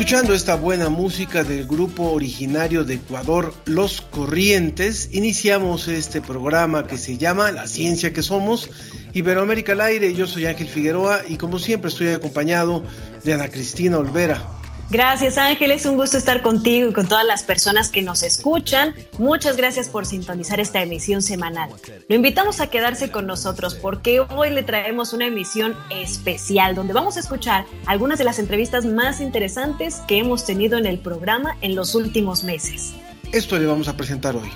Escuchando esta buena música del grupo originario de Ecuador, Los Corrientes, iniciamos este programa que se llama La Ciencia que Somos, Iberoamérica al aire. Yo soy Ángel Figueroa y como siempre estoy acompañado de Ana Cristina Olvera. Gracias Ángel, es un gusto estar contigo y con todas las personas que nos escuchan. Muchas gracias por sintonizar esta emisión semanal. Lo invitamos a quedarse con nosotros porque hoy le traemos una emisión especial donde vamos a escuchar algunas de las entrevistas más interesantes que hemos tenido en el programa en los últimos meses. Esto le vamos a presentar hoy.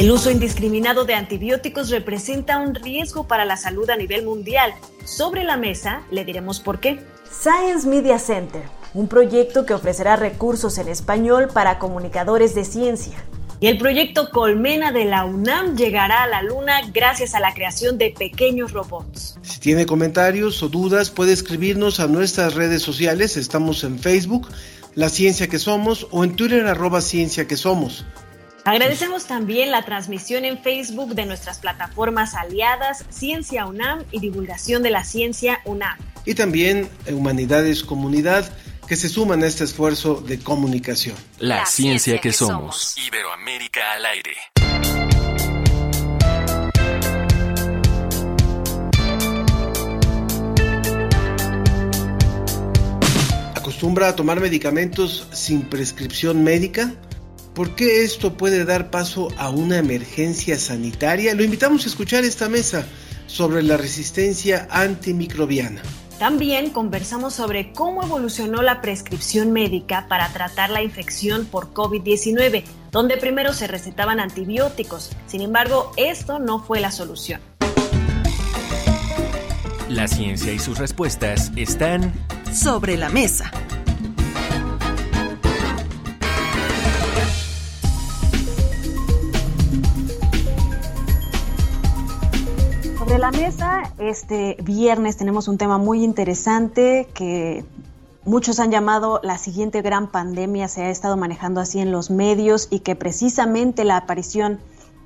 El uso indiscriminado de antibióticos representa un riesgo para la salud a nivel mundial. Sobre la mesa le diremos por qué. Science Media Center, un proyecto que ofrecerá recursos en español para comunicadores de ciencia. Y el proyecto Colmena de la UNAM llegará a la Luna gracias a la creación de pequeños robots. Si tiene comentarios o dudas, puede escribirnos a nuestras redes sociales. Estamos en Facebook, La Ciencia que Somos, o en Twitter, arroba Ciencia que Somos. Agradecemos también la transmisión en Facebook de nuestras plataformas aliadas Ciencia UNAM y Divulgación de la Ciencia UNAM. Y también Humanidades Comunidad, que se suman a este esfuerzo de comunicación. La, ciencia, que, somos. Iberoamérica al aire. ¿Acostumbra a tomar medicamentos sin prescripción médica? ¿Por qué esto puede dar paso a una emergencia sanitaria? Lo invitamos a escuchar esta mesa sobre la resistencia antimicrobiana. También conversamos sobre cómo evolucionó la prescripción médica para tratar la infección por COVID-19, donde primero se recetaban antibióticos. Sin embargo, esto no fue la solución. La ciencia y sus respuestas están Sobre la mesa. La mesa, este viernes tenemos un tema muy interesante que muchos han llamado la siguiente gran pandemia, se ha estado manejando así en los medios y que precisamente la aparición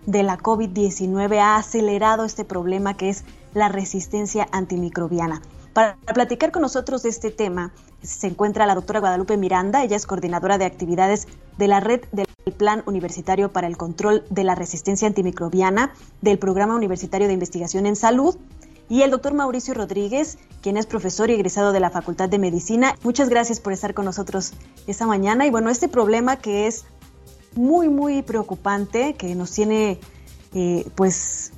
de la COVID-19 ha acelerado este problema que es la resistencia antimicrobiana. Para platicar con nosotros de este tema se encuentra la doctora Guadalupe Miranda, ella es coordinadora de actividades de la red del Plan Universitario para el Control de la Resistencia Antimicrobiana del Programa Universitario de Investigación en Salud y el doctor Mauricio Rodríguez, quien es profesor y egresado de la Facultad de Medicina. Muchas gracias por estar con nosotros esta mañana. Y bueno, este problema que es muy, muy preocupante, que nos tiene eh, pues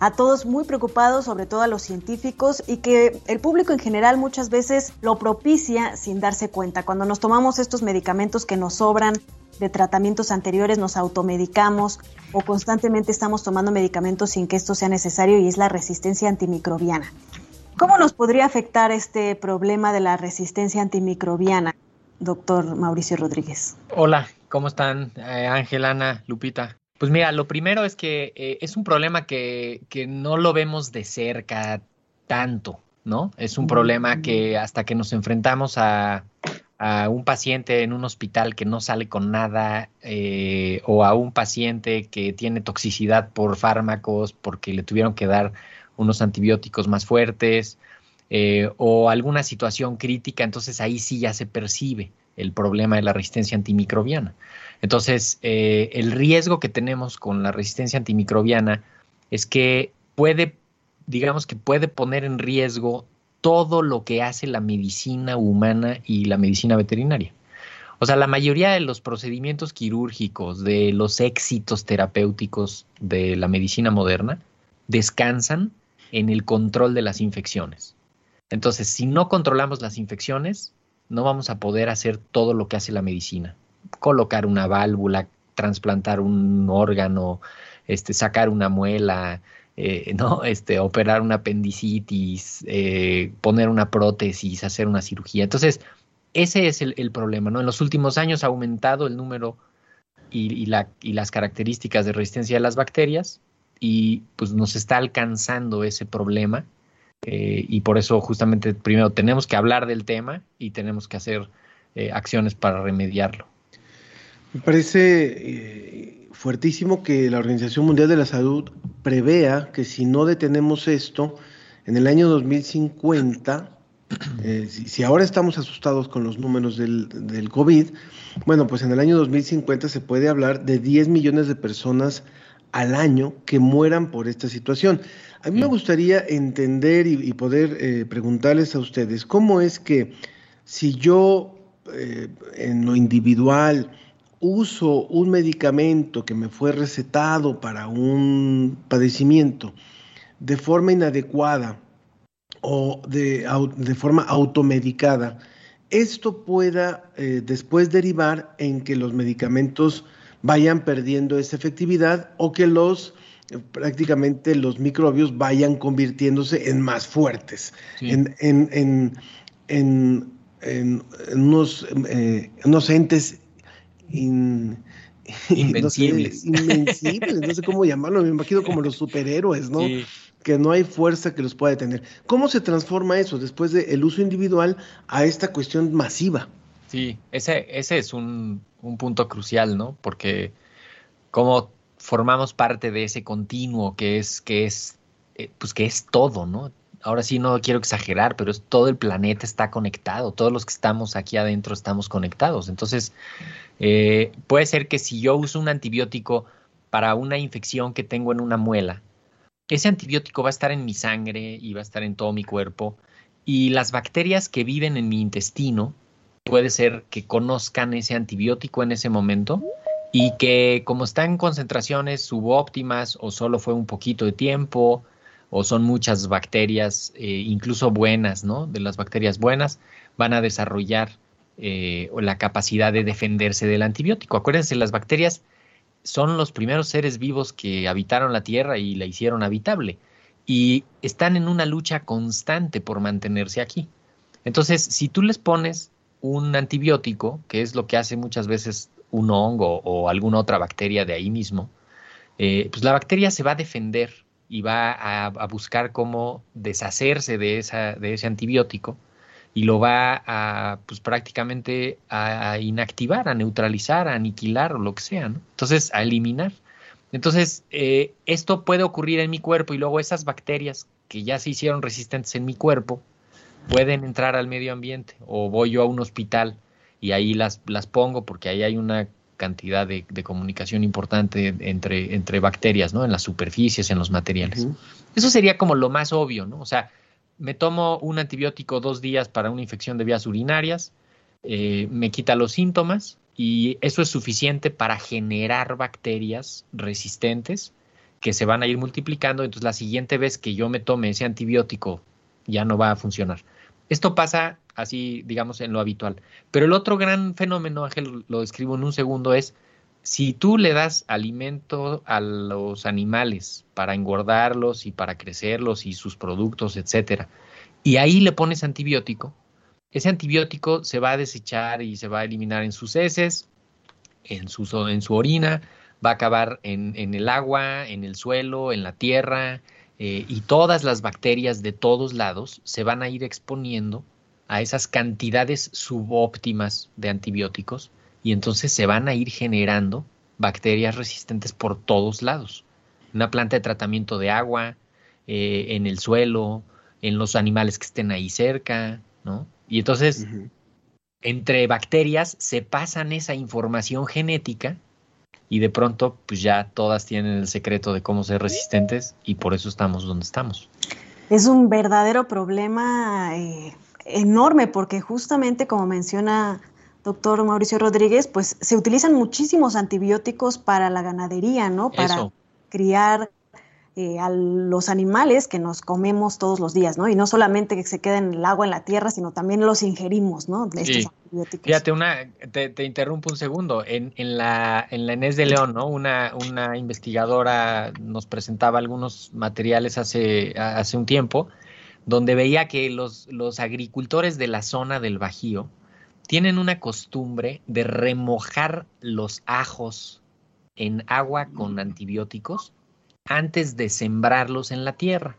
a todos muy preocupados, sobre todo a los científicos, y que el público en general muchas veces lo propicia sin darse cuenta. Cuando nos tomamos estos medicamentos que nos sobran de tratamientos anteriores, nos automedicamos o constantemente estamos tomando medicamentos sin que esto sea necesario y es la resistencia antimicrobiana. ¿Cómo nos podría afectar este problema de la resistencia antimicrobiana, doctor Mauricio Rodríguez? Hola, ¿cómo están? Eh, Ángel, Ana, Lupita. Pues mira, lo primero es que eh, es un problema que, que no lo vemos de cerca tanto, ¿no? Es un problema que hasta que nos enfrentamos a, a un paciente en un hospital que no sale con nada eh, o a un paciente que tiene toxicidad por fármacos porque le tuvieron que dar unos antibióticos más fuertes eh, o alguna situación crítica, entonces ahí sí ya se percibe el problema de la resistencia antimicrobiana. Entonces, eh, el riesgo que tenemos con la resistencia antimicrobiana es que puede, digamos que puede poner en riesgo todo lo que hace la medicina humana y la medicina veterinaria. O sea, la mayoría de los procedimientos quirúrgicos, de los éxitos terapéuticos de la medicina moderna, descansan en el control de las infecciones. Entonces, si no controlamos las infecciones, no vamos a poder hacer todo lo que hace la medicina. Colocar una válvula, trasplantar un órgano, este, sacar una muela, eh, ¿no? este, operar una apendicitis, eh, poner una prótesis, hacer una cirugía. Entonces, ese es el, el, problema, ¿no? En los últimos años ha aumentado el número y, la, y las características de resistencia de las bacterias y pues nos está alcanzando ese problema eh, y por eso justamente primero tenemos que hablar del tema y tenemos que hacer acciones para remediarlo. Me parece eh, fuertísimo que la Organización Mundial de la Salud prevea que si no detenemos esto, en el año 2050, eh, si, si, ahora estamos asustados con los números del, del, COVID, bueno, pues en el año 2050 se puede hablar de 10 millones de personas al año que mueran por esta situación. A mí me gustaría entender y, y poder eh, preguntarles a ustedes, ¿cómo es que si yo en lo individual uso un medicamento que me fue recetado para un padecimiento de forma inadecuada o de, de forma automedicada, esto pueda eh, después derivar en que los medicamentos vayan perdiendo esa efectividad o que los prácticamente los microbios vayan convirtiéndose en más fuertes, sí. en, en, en, en, unos, eh, unos entes in, invencibles. No sé, invencibles, no sé cómo llamarlo, me imagino como los superhéroes, ¿no? Sí. Que no hay fuerza que los pueda detener. ¿Cómo se transforma eso después del uso individual a esta cuestión masiva? Sí, ese, ese es un, un punto crucial, ¿no? Porque cómo formamos parte de ese continuo que es, que es, eh, pues que es todo, ¿no? Ahora sí no quiero exagerar, pero es todo el planeta está conectado, todos los que estamos aquí adentro estamos conectados. Entonces, eh, puede ser que si yo uso un antibiótico para una infección que tengo en una muela, ese antibiótico va a estar en mi sangre y va a estar en todo mi cuerpo, y las bacterias que viven en mi intestino puede ser que conozcan ese antibiótico en ese momento y que como están en concentraciones subóptimas o solo fue un poquito de tiempo o son muchas bacterias, eh, incluso buenas, ¿no? De las bacterias buenas, van a desarrollar eh, la capacidad de defenderse del antibiótico. Acuérdense, las bacterias son los primeros seres vivos que habitaron la Tierra y la hicieron habitable y están en una lucha constante por mantenerse aquí. Entonces, si tú les pones un antibiótico, que es lo que hace muchas veces un hongo o alguna otra bacteria de ahí mismo, eh, pues la bacteria se va a defender y va a, buscar cómo deshacerse de, ese antibiótico y lo va a, pues prácticamente a, inactivar, a neutralizar, a aniquilar o lo que sea, ¿no? Entonces, a eliminar. Entonces, eh, esto puede ocurrir en mi cuerpo y luego esas bacterias que ya se hicieron resistentes en mi cuerpo pueden entrar al medio ambiente o voy yo a un hospital y ahí las, las pongo porque ahí hay una cantidad de, de, comunicación importante entre, entre bacterias, ¿no? En las superficies, en los materiales. Uh -huh. Eso sería como lo más obvio, ¿no? O sea, me tomo un antibiótico dos días para una infección de vías urinarias, eh, me quita los síntomas y eso es suficiente para generar bacterias resistentes que se van a ir multiplicando. Entonces, la siguiente vez que yo me tome ese antibiótico ya no va a funcionar. Esto pasa así, digamos, en lo habitual. Pero el otro gran fenómeno, Ángel, lo describo en un segundo, es si tú le das alimento a los animales para engordarlos y para crecerlos y sus productos, etcétera, y ahí le pones antibiótico, ese antibiótico se va a desechar y se va a eliminar en sus heces, en su, orina, va a acabar en, en el agua, en el suelo, en la tierra, eh, y todas las bacterias de todos lados se van a ir exponiendo a esas cantidades subóptimas de antibióticos y entonces se van a ir generando bacterias resistentes por todos lados. Una planta de tratamiento de agua, eh, en el suelo, en los animales que estén ahí cerca, ¿no? Y entonces, uh -huh. entre bacterias se pasan esa información genética y de pronto, pues ya todas tienen el secreto de cómo ser resistentes y por eso estamos donde estamos. Es un verdadero problema eh, enorme porque justamente como menciona doctor Mauricio Rodríguez, pues se utilizan muchísimos antibióticos para la ganadería, ¿no? Para Eso. criar eh, a los animales que nos comemos todos los días, ¿no? Y no solamente que se queden el agua en la tierra, sino también los ingerimos, ¿no? De estos Sí. antibióticos. Fíjate, una, te, te interrumpo un segundo. En, en la, en la Inés de León, ¿no? Una, una investigadora nos presentaba algunos materiales hace, hace un tiempo, donde veía que los, los agricultores de la zona del Bajío tienen una costumbre de remojar los ajos en agua con antibióticos antes de sembrarlos en la tierra.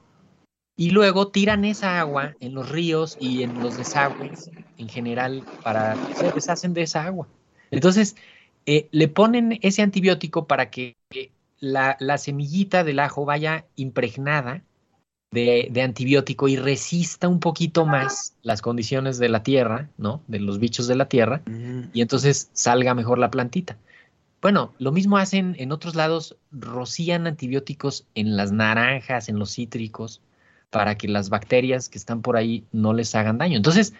Y luego tiran esa agua en los ríos y en los desagües en general para se deshacen de esa agua. Entonces, eh, le ponen ese antibiótico para que la, la semillita del ajo vaya impregnada de, de antibiótico y resista un poquito más las condiciones de la tierra, ¿no? De los bichos de la tierra, y entonces salga mejor la plantita. Bueno, lo mismo hacen en otros lados, rocían antibióticos en las naranjas, en los cítricos, para que las bacterias que están por ahí no les hagan daño. Entonces,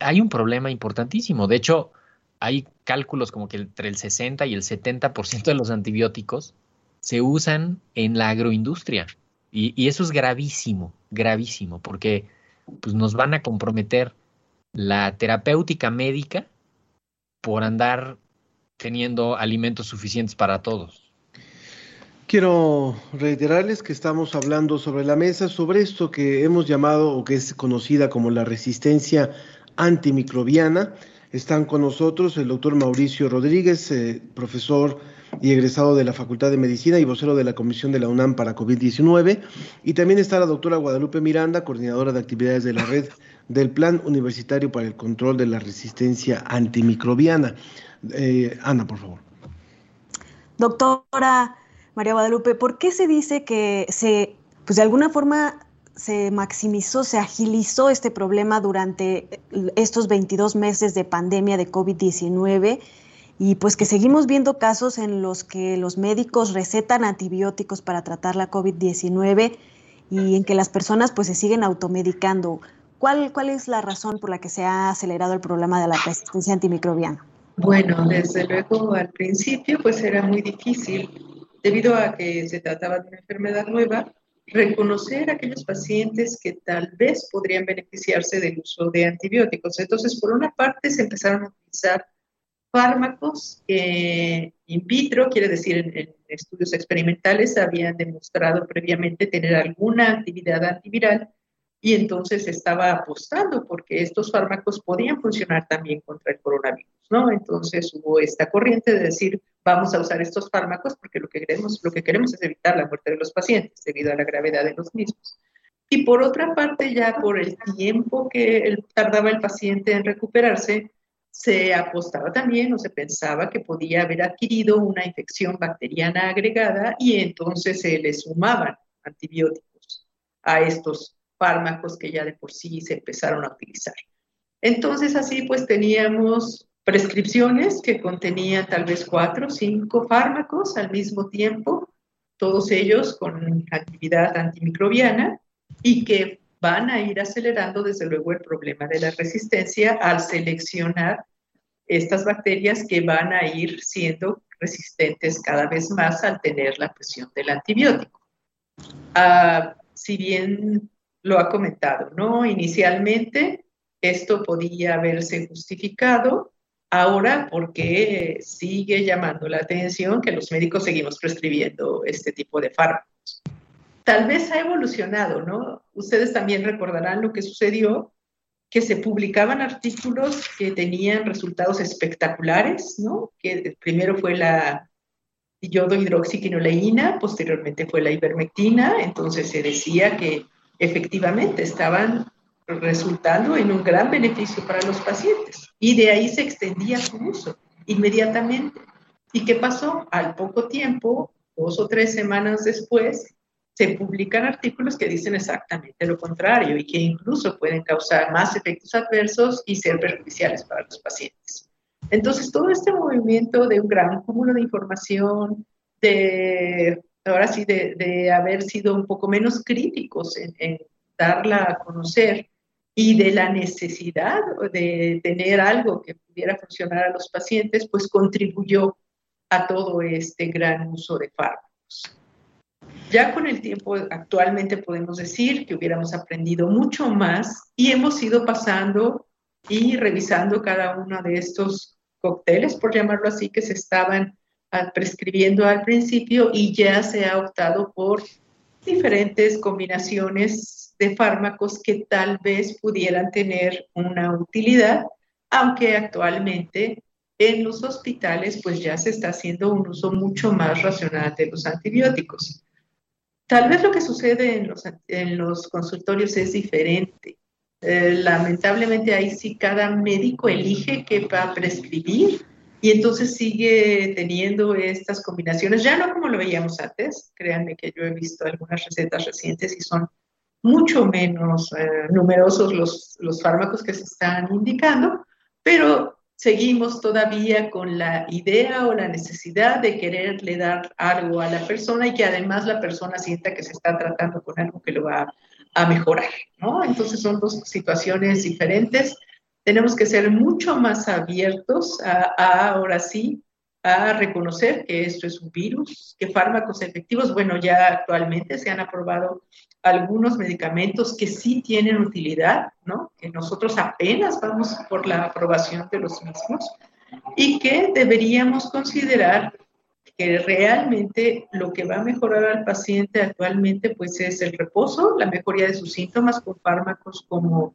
hay un problema importantísimo. De hecho, hay cálculos como que entre el 60 y el 70% de los antibióticos se usan en la agroindustria. Y, eso es gravísimo, gravísimo, porque pues, nos van a comprometer la terapéutica médica por andar teniendo alimentos suficientes para todos. Quiero reiterarles que estamos hablando sobre la mesa sobre esto que hemos llamado o que es conocida como la resistencia antimicrobiana. Están con nosotros el doctor Mauricio Rodríguez, eh, profesor y egresado de la Facultad de Medicina y vocero de la Comisión de la UNAM para COVID-19. Y también está la doctora Guadalupe Miranda, coordinadora de actividades de la red del Plan Universitario para el Control de la Resistencia Antimicrobiana. Eh, Ana, por favor. Doctora María Guadalupe, ¿por qué se dice que se, pues de alguna forma se maximizó, se agilizó este problema durante estos 22 meses de pandemia de COVID-19 y pues que seguimos viendo casos en los que los médicos recetan antibióticos para tratar la COVID-19 y en que las personas pues se siguen automedicando? ¿Cuál, ¿Cuál es la razón por la que se ha acelerado el problema de la resistencia antimicrobiana? Bueno, desde luego al principio pues era muy difícil, debido a que se trataba de una enfermedad nueva, reconocer a aquellos pacientes que tal vez podrían beneficiarse del uso de antibióticos. Entonces, por una parte, se empezaron a utilizar fármacos in vitro, quiere decir en, estudios experimentales, habían demostrado previamente tener alguna actividad antiviral y entonces estaba apostando porque estos fármacos podían funcionar también contra el coronavirus, ¿no? Entonces hubo esta corriente de decir, vamos a usar estos fármacos porque lo que queremos, lo que queremos es evitar la muerte de los pacientes debido a la gravedad de los mismos. Y por otra parte, ya por el tiempo que tardaba el paciente en recuperarse, se apostaba también o se pensaba que podía haber adquirido una infección bacteriana agregada y entonces se le sumaban antibióticos a estos fármacos que ya de por sí se empezaron a utilizar. Entonces así pues teníamos prescripciones que contenían tal vez cuatro o cinco fármacos al mismo tiempo, todos ellos con actividad antimicrobiana y que van a ir acelerando desde luego el problema de la resistencia al seleccionar estas bacterias que van a ir siendo resistentes cada vez más al tener la presión del antibiótico. Uh, si bien lo ha comentado, ¿no? Inicialmente esto podía haberse justificado, ahora porque sigue llamando la atención que los médicos seguimos prescribiendo este tipo de fármacos. Tal vez ha evolucionado, ¿no? Ustedes también recordarán lo que sucedió, que se publicaban artículos que tenían resultados espectaculares, ¿no? Que primero fue la yodo hidroxiquinoleína, posteriormente fue la ivermectina, entonces se decía que efectivamente estaban resultando en un gran beneficio para los pacientes. Y de ahí se extendía su uso inmediatamente. ¿Y qué pasó? Al poco tiempo, dos o tres semanas después, se publican artículos que dicen exactamente lo contrario y que incluso pueden causar más efectos adversos y ser perjudiciales para los pacientes. Entonces, todo este movimiento de un gran cúmulo de información, de ahora sí, de, haber sido un poco menos críticos en, darla a conocer y de la necesidad de tener algo que pudiera funcionar a los pacientes, pues contribuyó a todo este gran uso de fármacos. Ya con el tiempo actualmente podemos decir que hubiéramos aprendido mucho más y hemos ido pasando y revisando cada uno de estos cócteles, por llamarlo así, que se estaban ah, prescribiendo al principio y ya se ha optado por diferentes combinaciones de fármacos que tal vez pudieran tener una utilidad, aunque actualmente en los hospitales pues ya se está haciendo un uso mucho más racional de los antibióticos. Tal vez lo que sucede en los, en los consultorios es diferente. Eh, lamentablemente ahí sí cada médico elige qué va a prescribir y entonces sigue teniendo estas combinaciones, ya no como lo veíamos antes, créanme que yo he visto algunas recetas recientes y son mucho menos eh, numerosos los, los fármacos que se están indicando, pero seguimos todavía con la idea o la necesidad de quererle dar algo a la persona y que además la persona sienta que se está tratando con algo que lo va a mejorar, ¿no? Entonces son dos situaciones diferentes. Tenemos que ser mucho más abiertos a, a ahora sí a reconocer que esto es un virus, que fármacos efectivos, bueno, ya actualmente se han aprobado algunos medicamentos que sí tienen utilidad, ¿no? Que nosotros apenas vamos por la aprobación de los mismos y que deberíamos considerar que realmente lo que va a mejorar al paciente actualmente pues es el reposo, la mejoría de sus síntomas con fármacos como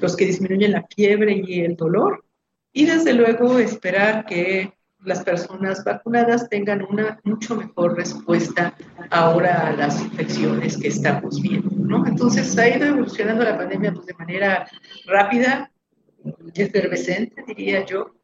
los que disminuyen la fiebre y el dolor y desde luego esperar que las personas vacunadas tengan una mucho mejor respuesta ahora a las infecciones que estamos viendo, ¿no? Entonces ha ido evolucionando la pandemia pues, de manera rápida, efervescente, diría yo,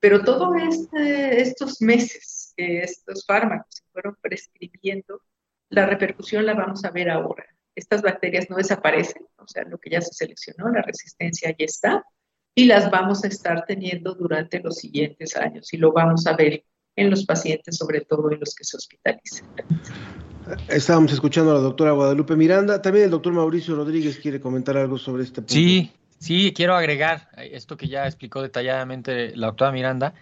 pero todos este, estos meses que estos fármacos se fueron prescribiendo, la repercusión la vamos a ver ahora. Estas bacterias no desaparecen, o sea, lo que ya se seleccionó, la resistencia ya está, y las vamos a estar teniendo durante los siguientes años y lo vamos a ver en los pacientes, sobre todo en los que se hospitalicen. Estábamos escuchando a la doctora Guadalupe Miranda. También el doctor Mauricio Rodríguez quiere comentar algo sobre este punto. Sí, sí, quiero agregar esto que ya explicó detalladamente la doctora Miranda.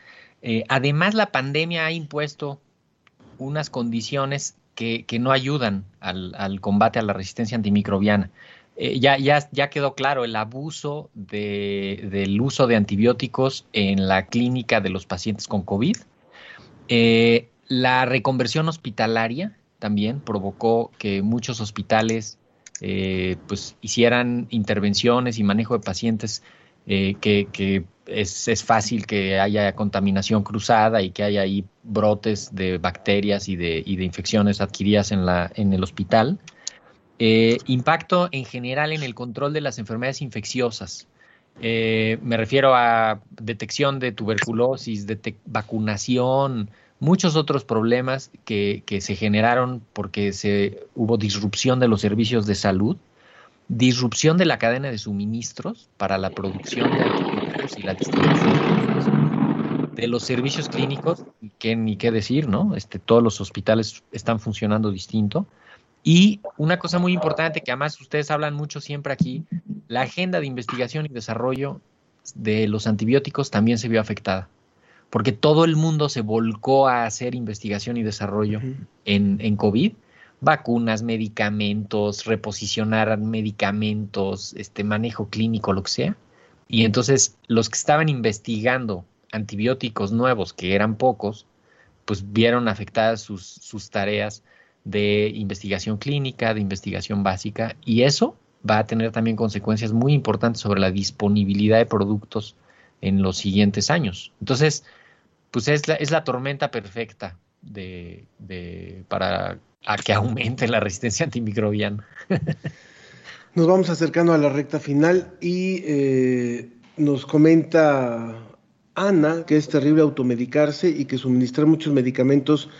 Eh, además, la pandemia ha impuesto unas condiciones que, que no ayudan al, al, combate a la resistencia antimicrobiana. Eh, ya, ya, ya, quedó claro el abuso de, del uso de antibióticos en la clínica de los pacientes con COVID. Eh, la reconversión hospitalaria también provocó que muchos hospitales eh, pues hicieran intervenciones y manejo de pacientes que, que es, es, fácil que haya contaminación cruzada y que haya ahí brotes de bacterias y de, y de infecciones adquiridas en, la, en el hospital. Eh, impacto en general en el control de las enfermedades infecciosas. Eh, me refiero a detección de tuberculosis, vacunación, muchos otros problemas que, que, se generaron porque se, hubo disrupción de los servicios de salud, disrupción de la cadena de suministros para la producción de antibióticos y la distribución de los servicios clínicos, que ni qué decir, ¿no? Este, todos los hospitales están funcionando distinto. Y una cosa muy importante que además ustedes hablan mucho siempre aquí, la agenda de investigación y desarrollo de los antibióticos también se vio afectada, porque todo el mundo se volcó a hacer investigación y desarrollo en, en COVID, vacunas, medicamentos, reposicionar medicamentos, este manejo clínico, lo que sea. Y entonces los que estaban investigando antibióticos nuevos, que eran pocos, pues vieron afectadas sus, sus tareas de investigación clínica, de investigación básica, y eso va a tener también consecuencias muy importantes sobre la disponibilidad de productos en los siguientes años. Entonces, pues es la, es la tormenta perfecta de, para a que aumente la resistencia antimicrobiana. Nos vamos acercando a la recta final y eh, nos comenta Ana que es terrible automedicarse y que suministrar muchos medicamentos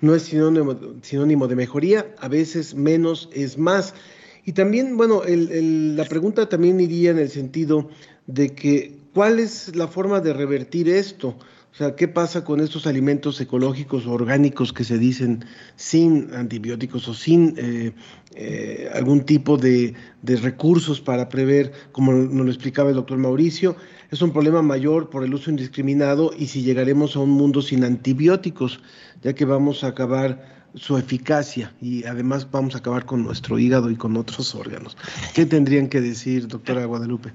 no es sinónimo, sinónimo de mejoría, a veces menos es más. Y también, bueno, el, el, la pregunta también iría en el sentido de que, ¿cuál es la forma de revertir esto? O sea, ¿qué pasa con estos alimentos ecológicos o orgánicos que se dicen sin antibióticos o sin eh, eh, algún tipo de, de, recursos para prever, como nos lo explicaba el doctor Mauricio? Es un problema mayor por el uso indiscriminado y si llegaremos a un mundo sin antibióticos, ya que vamos a acabar su eficacia y además vamos a acabar con nuestro hígado y con otros órganos. ¿Qué tendrían que decir, doctora Guadalupe?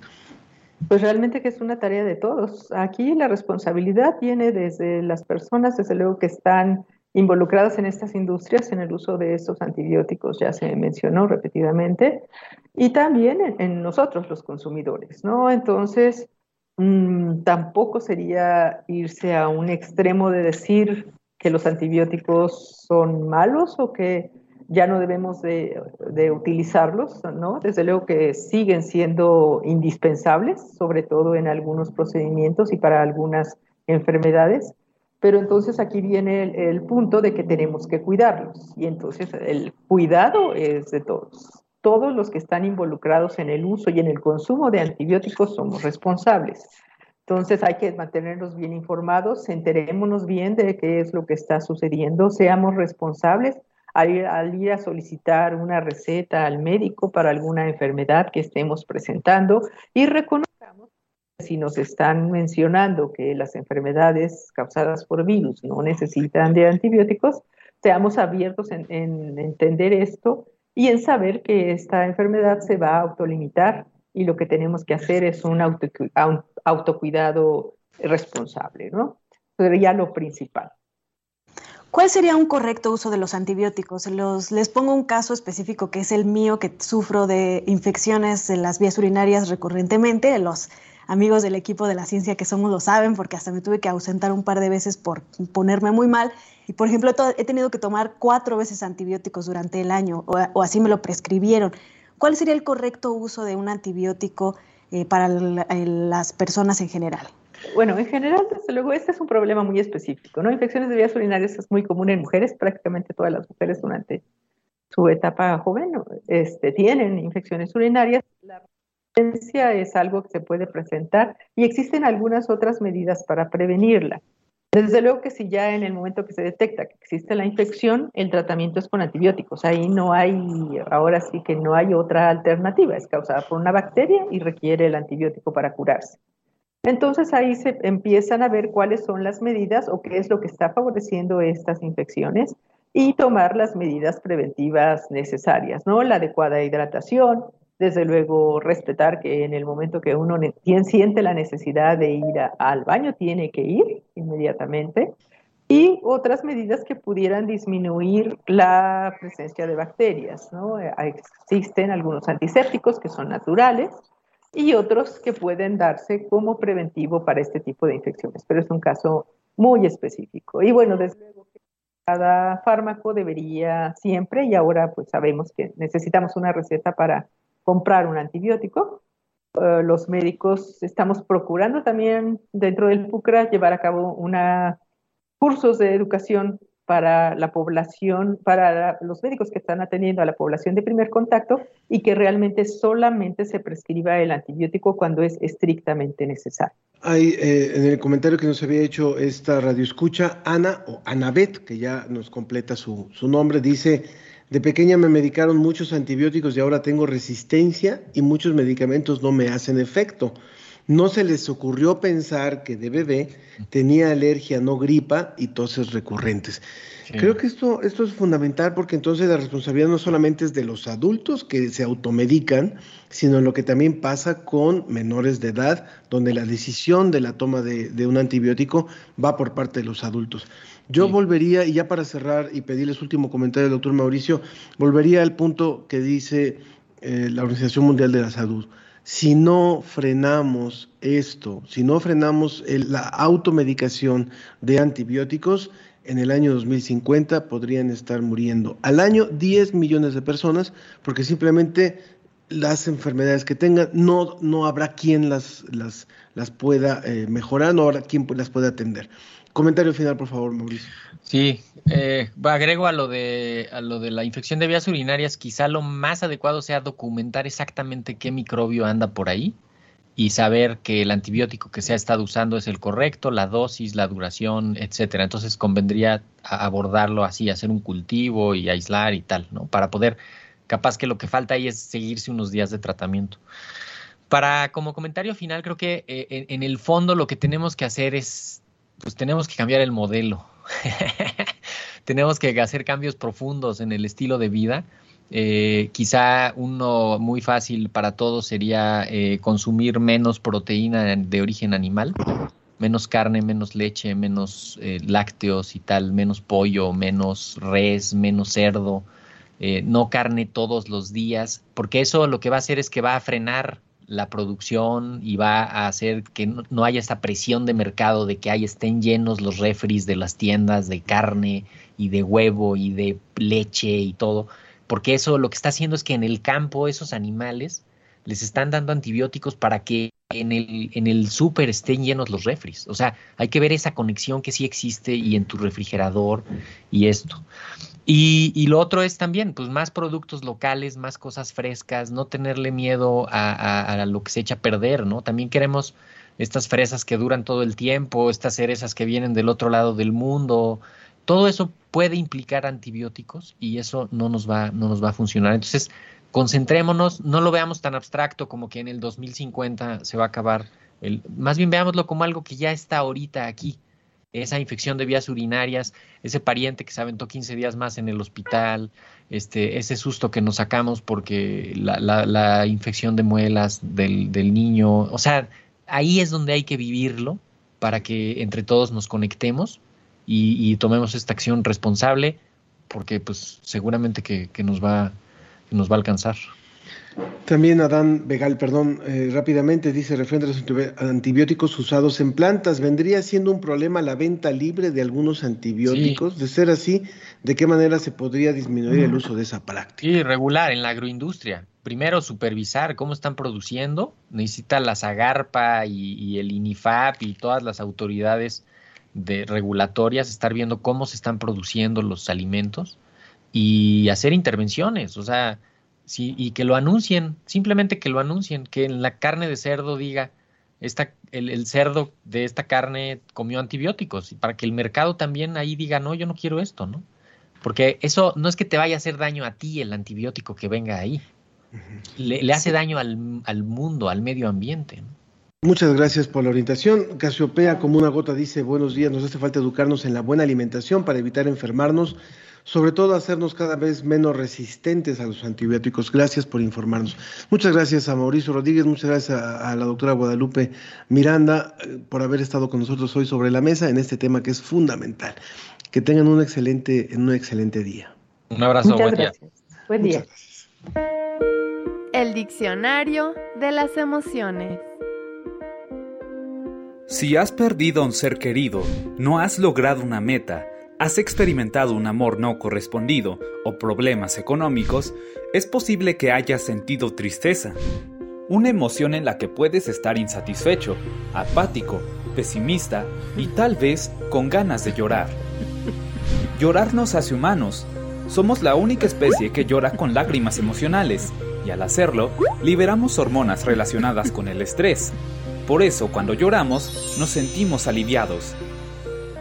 Pues realmente que es una tarea de todos. Aquí la responsabilidad viene desde las personas, desde luego que están involucradas en estas industrias, en el uso de estos antibióticos, ya se mencionó repetidamente, y también en, nosotros los consumidores, ¿no? Entonces, mmm, tampoco sería irse a un extremo de decir que los antibióticos son malos o que ya no debemos de, utilizarlos, ¿no? Desde luego que siguen siendo indispensables, sobre todo en algunos procedimientos y para algunas enfermedades, pero entonces aquí viene el, el punto de que tenemos que cuidarlos y entonces el cuidado es de todos. Todos los que están involucrados en el uso y en el consumo de antibióticos somos responsables. Entonces hay que mantenernos bien informados, enterémonos bien de qué es lo que está sucediendo, seamos responsables al ir, al ir, a solicitar una receta al médico para alguna enfermedad que estemos presentando y reconozcamos si nos están mencionando que las enfermedades causadas por virus no necesitan de antibióticos, seamos abiertos en, en entender esto y en saber que esta enfermedad se va a autolimitar y lo que tenemos que hacer es un auto, autocuidado responsable, ¿no? Sería lo principal. ¿Cuál sería un correcto uso de los antibióticos? Los, les pongo un caso específico que es el mío, que sufro de infecciones en las vías urinarias recurrentemente. Los amigos del equipo de la ciencia que somos lo saben, porque hasta me tuve que ausentar un par de veces por ponerme muy mal. Y, por ejemplo, he tenido que tomar cuatro veces antibióticos durante el año, o, así me lo prescribieron. ¿Cuál sería el correcto uso de un antibiótico eh, para la, las personas en general? Bueno, en general, desde luego, este es un problema muy específico, ¿no? Infecciones de vías urinarias es muy común en mujeres, prácticamente todas las mujeres durante su etapa joven este, tienen infecciones urinarias. La resistencia es algo que se puede presentar y existen algunas otras medidas para prevenirla. Desde luego que si ya en el momento que se detecta que existe la infección, el tratamiento es con antibióticos. Ahí no hay, ahora sí que no hay otra alternativa. Es causada por una bacteria y requiere el antibiótico para curarse. Entonces ahí se empiezan a ver cuáles son las medidas o qué es lo que está favoreciendo estas infecciones y tomar las medidas preventivas necesarias, ¿no? La adecuada hidratación, desde luego respetar que en el momento que uno siente la necesidad de ir al baño, tiene que ir inmediatamente. Y otras medidas que pudieran disminuir la presencia de bacterias. ¿no? Existen algunos antisépticos que son naturales y otros que pueden darse como preventivo para este tipo de infecciones, pero es un caso muy específico. Y bueno, desde luego que cada fármaco debería siempre, y ahora pues sabemos que necesitamos una receta para comprar un antibiótico. Uh, los médicos estamos procurando también dentro del PUCRA llevar a cabo cursos de educación para la población, para los médicos que están atendiendo a la población de primer contacto y que realmente solamente se prescriba el antibiótico cuando es estrictamente necesario. Hay eh, en el comentario que nos había hecho esta radioescucha, Ana o Anabet, que ya nos completa su, su nombre, dice de pequeña me medicaron muchos antibióticos y ahora tengo resistencia y muchos medicamentos no me hacen efecto. No se les ocurrió pensar que de bebé tenía alergia, no gripa y toses recurrentes. Sí. Creo que esto, esto es fundamental porque entonces la responsabilidad no solamente es de los adultos que se automedican, sino lo que también pasa con menores de edad, donde la decisión de la toma de, de un antibiótico va por parte de los adultos. Yo sí. volvería, y ya para cerrar y pedirles último comentario al doctor Mauricio, volvería al punto que dice eh, la Organización Mundial de la Salud. Si no frenamos esto, si no frenamos la automedicación de antibióticos, en el año 2050 podrían estar muriendo al año 10 millones de personas porque simplemente las enfermedades que tengan no, no habrá quien las, las, las pueda eh, mejorar, no habrá quien las pueda atender. Comentario final, por favor, Mauricio. Sí, eh, agrego a lo de a lo de la infección de vías urinarias, quizá lo más adecuado sea documentar exactamente qué microbio anda por ahí y saber que el antibiótico que se ha estado usando es el correcto, la dosis, la duración, etcétera. Entonces convendría abordarlo así, hacer un cultivo y aislar y tal, ¿no? Para poder, capaz que lo que falta ahí es seguirse unos días de tratamiento. Para como comentario final, creo que eh, en, en el fondo lo que tenemos que hacer es pues tenemos que cambiar el modelo. tenemos que hacer cambios profundos en el estilo de vida. Eh, quizá uno muy fácil para todos sería eh, consumir menos proteína de origen animal, menos carne, menos leche, menos eh, lácteos y tal, menos pollo, menos res, menos cerdo, eh, no carne todos los días, porque eso lo que va a hacer es que va a frenar la producción y va a hacer que no, haya esa presión de mercado de que ahí estén llenos los refris de las tiendas de carne y de huevo y de leche y todo, porque eso lo que está haciendo es que en el campo esos animales les están dando antibióticos para que en el, en el súper estén llenos los refris. O sea, hay que ver esa conexión que sí existe y en tu refrigerador y esto. Y, y lo otro es también, pues más productos locales, más cosas frescas, no tenerle miedo a, lo que se echa a perder, ¿no? También queremos estas fresas que duran todo el tiempo, estas cerezas que vienen del otro lado del mundo. Todo eso puede implicar antibióticos y eso no nos va, no nos va a funcionar. Entonces, concentrémonos, no lo veamos tan abstracto como que en el 2050 se va a acabar. El, más bien veámoslo como algo que ya está ahorita aquí. Esa infección de vías urinarias, ese pariente que se aventó 15 días más en el hospital, este, ese susto que nos sacamos porque la, la- la infección de muelas del, niño. O sea, ahí es donde hay que vivirlo para que entre todos nos conectemos y, y tomemos esta acción responsable porque pues seguramente que, que nos va que nos va a alcanzar. También Adán Vegal, perdón, eh, rápidamente dice referente a los antibi- antibióticos usados en plantas, ¿vendría siendo un problema la venta libre de algunos antibióticos? De ser así, ¿de qué manera se podría disminuir el uso de esa práctica? Sí, regular en la agroindustria. Primero, supervisar cómo están produciendo. Necesita la Zagarpa y, y el INIFAP y todas las autoridades de regulatorias estar viendo cómo se están produciendo los alimentos y hacer intervenciones. O sea, sí, y que lo anuncien, simplemente que lo anuncien, que en la carne de cerdo diga, esta, el, el cerdo de esta carne comió antibióticos, y para que el mercado también ahí diga, no, yo no quiero esto, ¿no? Porque eso no es que te vaya a hacer daño a ti el antibiótico que venga ahí. Le, le hace daño al, al mundo, al medio ambiente. ¿no? Muchas gracias por la orientación. Casiopea como una gota dice, buenos días, nos hace falta educarnos en la buena alimentación para evitar enfermarnos, sobre todo hacernos cada vez menos resistentes a los antibióticos. Gracias por informarnos. Muchas gracias a Mauricio Rodríguez, muchas gracias a, a la doctora Guadalupe Miranda eh, por haber estado con nosotros hoy sobre la mesa en este tema que es fundamental. Que tengan un excelente, un excelente día. Un abrazo, Muchas buen día. gracias. Buen día. Muchas gracias. El diccionario de las emociones. Si has perdido a un ser querido, no has logrado una meta, has experimentado un amor no correspondido o problemas económicos, es posible que hayas sentido tristeza. Una emoción en la que puedes estar insatisfecho, apático, pesimista y tal vez con ganas de llorar. Llorar nos hace humanos. Somos la única especie que llora con lágrimas emocionales y al hacerlo liberamos hormonas relacionadas con el estrés. Por eso cuando lloramos nos sentimos aliviados.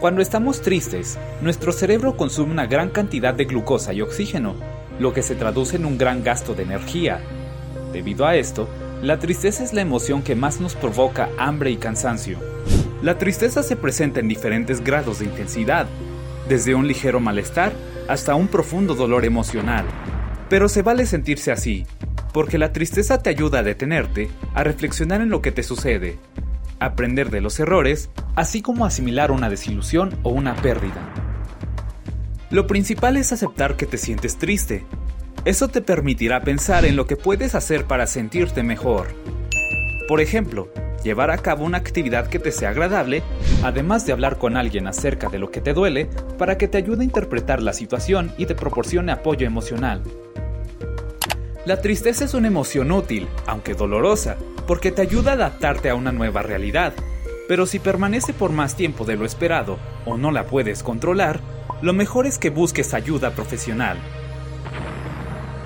Cuando estamos tristes, nuestro cerebro consume una gran cantidad de glucosa y oxígeno, lo que se traduce en un gran gasto de energía. Debido a esto, la tristeza es la emoción que más nos provoca hambre y cansancio. La tristeza se presenta en diferentes grados de intensidad, desde un ligero malestar hasta un profundo dolor emocional. Pero se vale sentirse así, porque la tristeza te ayuda a detenerte, a reflexionar en lo que te sucede, aprender de los errores, así como asimilar una desilusión o una pérdida. Lo principal es aceptar que te sientes triste. Eso te permitirá pensar en lo que puedes hacer para sentirte mejor. Por ejemplo, llevar a cabo una actividad que te sea agradable, además de hablar con alguien acerca de lo que te duele, para que te ayude a interpretar la situación y te proporcione apoyo emocional. La tristeza es una emoción útil, aunque dolorosa, porque te ayuda a adaptarte a una nueva realidad. Pero si permanece por más tiempo de lo esperado o no la puedes controlar, lo mejor es que busques ayuda profesional.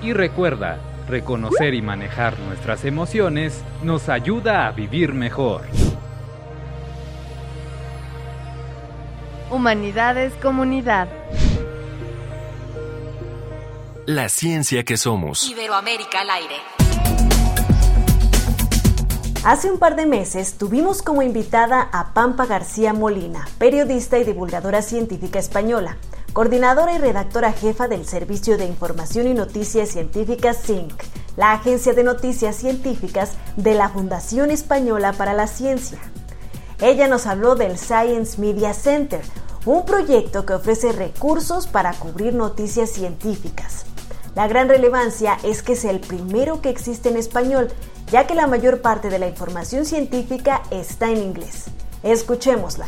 Y recuerda, reconocer y manejar nuestras emociones nos ayuda a vivir mejor. Humanidades Comunidad. La ciencia que somos. Iberoamérica al aire. Hace un par de meses tuvimos como invitada a Pampa García Molina, periodista y divulgadora científica española, coordinadora y redactora jefa del Servicio de Información y Noticias Científicas SINC, la agencia de noticias científicas de la Fundación Española para la Ciencia. Ella nos habló del Science Media Center, un proyecto que ofrece recursos para cubrir noticias científicas. La gran relevancia es que es el primero que existe en español ya que la mayor parte de la información científica está en inglés. Escuchémosla.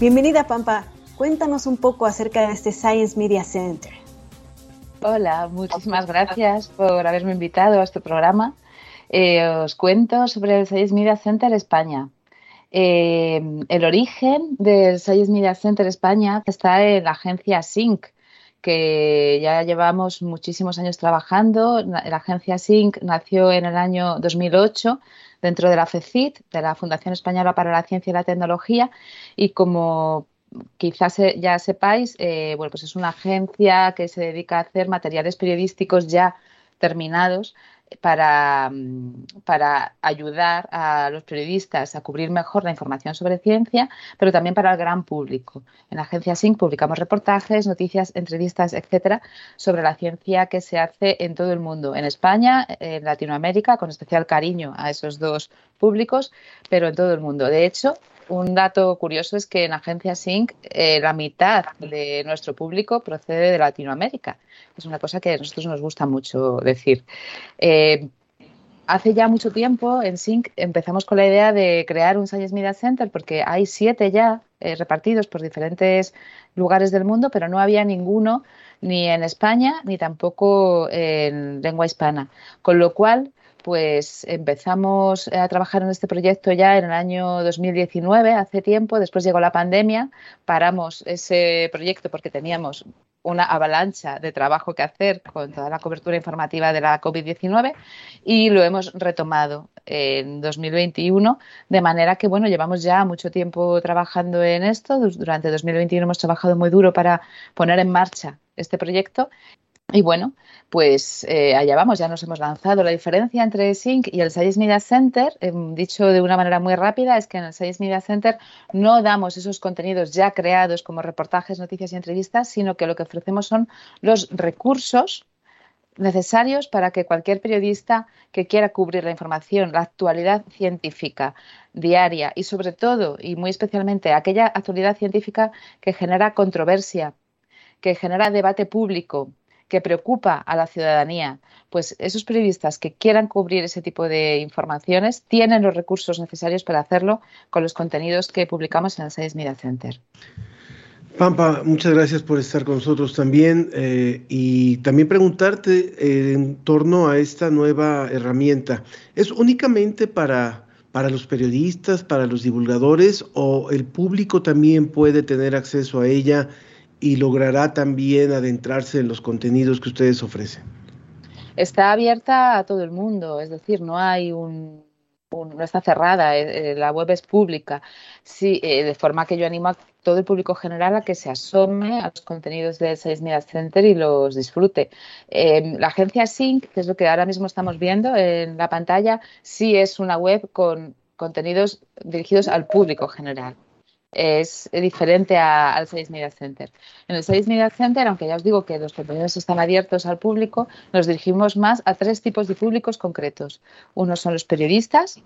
Bienvenida Pampa, cuéntanos un poco acerca de este Science Media Center. Hola, muchísimas gracias por haberme invitado a este programa. Eh, os cuento sobre el Science Media Center España. Eh, el origen del Science Media Center España está en la agencia SYNC, que ya llevamos muchísimos años trabajando. La agencia SYNC nació en el año 2008 dentro de la FECIT, de la Fundación Española para la Ciencia y la Tecnología, y como quizás ya sepáis, eh, bueno, pues es una agencia que se dedica a hacer materiales periodísticos ya terminados para, mm, para, ayudar a los periodistas a cubrir mejor la información sobre ciencia, pero también para el gran público. En la agencia SYNC publicamos reportajes, noticias, entrevistas, etcétera, sobre la ciencia que se hace en todo el mundo, en España, en Latinoamérica, con especial cariño a esos dos públicos, pero en todo el mundo. De hecho, un dato curioso es que en Agencia Sync eh, la mitad de nuestro público procede de Latinoamérica. Es una cosa que a nosotros nos gusta mucho decir. Eh, hace ya mucho tiempo en Sync empezamos con la idea de crear un Science Media Center porque hay siete ya eh, repartidos por diferentes lugares del mundo, pero no había ninguno ni en España ni tampoco en lengua hispana. Con lo cual pues empezamos a trabajar en este proyecto ya en el año 2019, hace tiempo, después llegó la pandemia, paramos ese proyecto porque teníamos una avalancha de trabajo que hacer con toda la cobertura informativa de la COVID-19 y lo hemos retomado en 2021, de manera que, bueno, llevamos ya mucho tiempo trabajando en esto. Durante 2021 hemos trabajado muy duro para poner en marcha este proyecto y bueno, pues eh, allá vamos, ya nos hemos lanzado. La diferencia entre Sync y el Science Media Center, eh, dicho de una manera muy rápida, es que en el Science Media Center no damos esos contenidos ya creados como reportajes, noticias y entrevistas, sino que lo que ofrecemos son los recursos necesarios para que cualquier periodista que quiera cubrir la información, la actualidad científica diaria y sobre todo y muy especialmente aquella actualidad científica que genera controversia, que genera debate público, que preocupa a la ciudadanía, pues esos periodistas que quieran cubrir ese tipo de informaciones tienen los recursos necesarios para hacerlo con los contenidos que publicamos en el Science Media Center. Pampa, muchas gracias por estar con nosotros también eh, y también preguntarte eh, en torno a esta nueva herramienta. ¿Es únicamente para, para los periodistas, para los divulgadores o el público también puede tener acceso a ella y logrará también adentrarse en los contenidos que ustedes ofrecen? Está abierta a todo el mundo, es decir, no hay un, no está cerrada, eh, eh, la web es pública, sí, eh, de forma que yo animo a todo el público general a que se asome a los contenidos del Science Media Center y los disfrute. la agencia Sync, que es lo que ahora mismo estamos viendo en la pantalla, sí es una web con contenidos dirigidos al público general es diferente al Sales Media Center. En el Sales Media Center, aunque ya os digo que los contenidos están abiertos al público, nos dirigimos más a tres tipos de públicos concretos. Uno son los periodistas,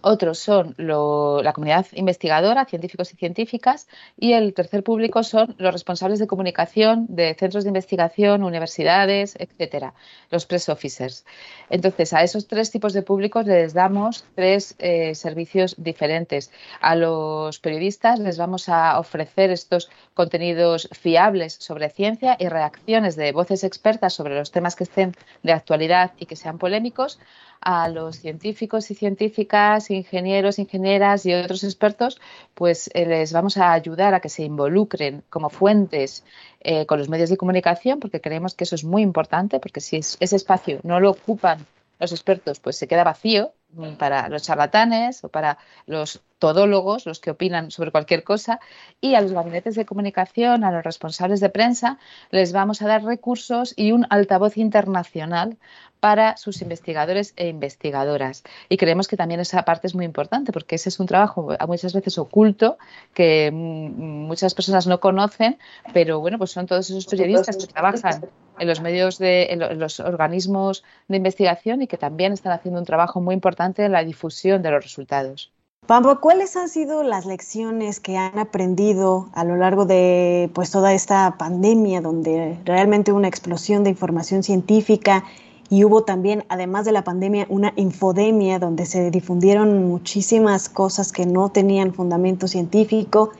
otros son la comunidad investigadora, científicos y científicas, y el tercer público son los responsables de comunicación de centros de investigación, universidades, etcétera, los press officers. Entonces, a esos tres tipos de públicos les damos tres eh, servicios diferentes. A los periodistas les vamos a ofrecer estos contenidos fiables sobre ciencia y reacciones de voces expertas sobre los temas que estén de actualidad y que sean polémicos a los científicos y científicas, ingenieros, ingenieras y otros expertos, pues eh, les vamos a ayudar a que se involucren como fuentes eh, con los medios de comunicación, porque creemos que eso es muy importante, porque si ese espacio no lo ocupan los expertos, pues se queda vacío, para los charlatanes o para los todólogos, los que opinan sobre cualquier cosa, y a los gabinetes de comunicación, a los responsables de prensa, les vamos a dar recursos y un altavoz internacional para sus investigadores e investigadoras. Y creemos que también esa parte es muy importante porque ese es un trabajo muchas veces oculto que mm, muchas personas no conocen, pero bueno, pues son todos esos periodistas que trabajan en los medios de en los organismos de investigación y que también están haciendo un trabajo muy importante en la difusión de los resultados. Pampa, ¿cuáles han sido las lecciones que han aprendido a lo largo de pues toda esta pandemia donde realmente hubo una explosión de información científica y hubo también, además de la pandemia, una infodemia donde se difundieron muchísimas cosas que no tenían fundamento científico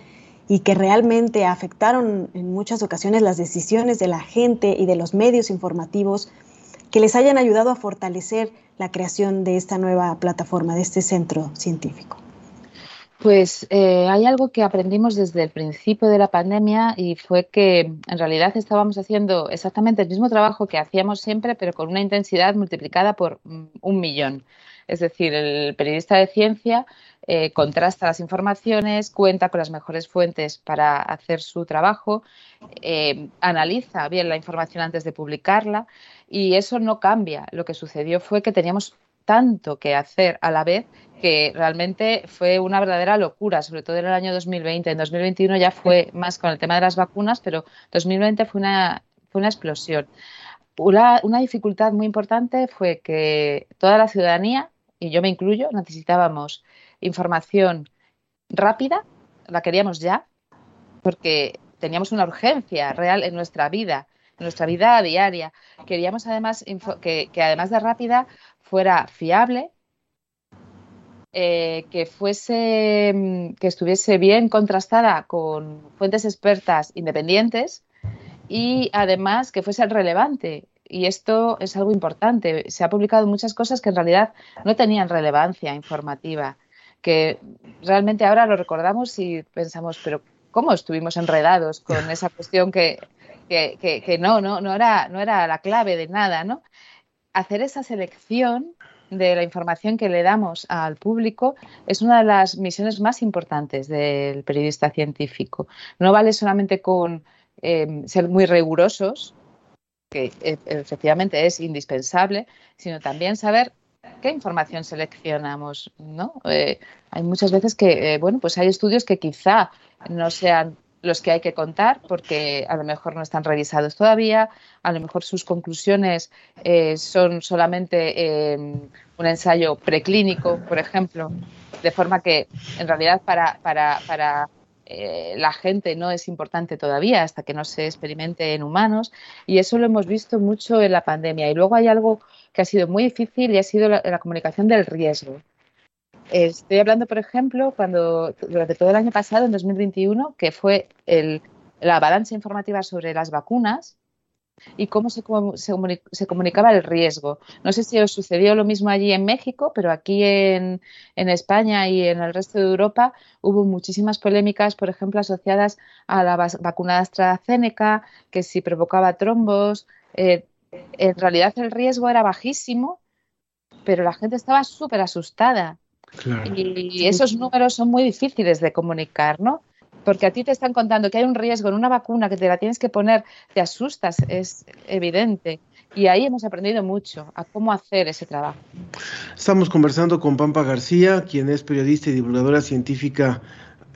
y que realmente afectaron en muchas ocasiones las decisiones de la gente y de los medios informativos que les hayan ayudado a fortalecer la creación de esta nueva plataforma, de este centro científico? Pues eh, hay algo que aprendimos desde el principio de la pandemia y fue que en realidad estábamos haciendo exactamente el mismo trabajo que hacíamos siempre, pero con una intensidad multiplicada por mm, un millón. Es decir, el periodista de ciencia eh, contrasta las informaciones, cuenta con las mejores fuentes para hacer su trabajo, eh, analiza bien la información antes de publicarla y eso no cambia. Lo que sucedió fue que teníamos tanto que hacer a la vez que realmente fue una verdadera locura, sobre todo en el año 2020. En 2021 ya fue más con el tema de las vacunas, pero 2020 fue una, fue una explosión. Una, una dificultad muy importante fue que toda la ciudadanía, y yo me incluyo, necesitábamos información rápida, la queríamos ya, porque teníamos una urgencia real en nuestra vida, en nuestra vida diaria. Queríamos además que, además de rápida fuera fiable, eh, que fuese, mm, que estuviese bien contrastada con fuentes expertas independientes y además que fuese relevante. Y esto es algo importante. Se ha publicado muchas cosas que en realidad no tenían relevancia informativa, que realmente ahora lo recordamos y pensamos, pero ¿cómo estuvimos enredados con esa cuestión que, que, que, que no, no, no, era, no era la clave de nada, ¿no? hacer esa selección de la información que le damos al público es una de las misiones más importantes del periodista científico. No vale solamente con eh, ser muy rigurosos, que e, efectivamente es indispensable, sino también saber qué información seleccionamos. ¿no? Eh, hay muchas veces que, eh, bueno, pues hay estudios que quizá no sean los que hay que contar porque a lo mejor no están revisados todavía, a lo mejor sus conclusiones eh, son solamente eh, un ensayo preclínico, por ejemplo, de forma que en realidad para, para, para eh, la gente no es importante todavía hasta que no se experimente en humanos y eso lo hemos visto mucho en la pandemia. Y luego hay algo que ha sido muy difícil y ha sido la, comunicación del riesgo. Estoy hablando, por ejemplo, cuando durante todo el año pasado, en 2021, que fue el, la avalancha informativa sobre las vacunas y cómo se, comunicaba el riesgo. No sé si os sucedió lo mismo allí en México, pero aquí en, en, España y en el resto de Europa hubo muchísimas polémicas, por ejemplo, asociadas a la vacuna AstraZeneca, que si provocaba trombos. Eh, en realidad el riesgo era bajísimo, pero la gente estaba súper asustada y esos números son muy difíciles de comunicar, ¿no? Porque a ti te están contando que hay un riesgo en una vacuna que te la tienes que poner, te asustas, es evidente. Y ahí hemos aprendido mucho a cómo hacer ese trabajo. Estamos conversando con Pampa García, quien es periodista y divulgadora científica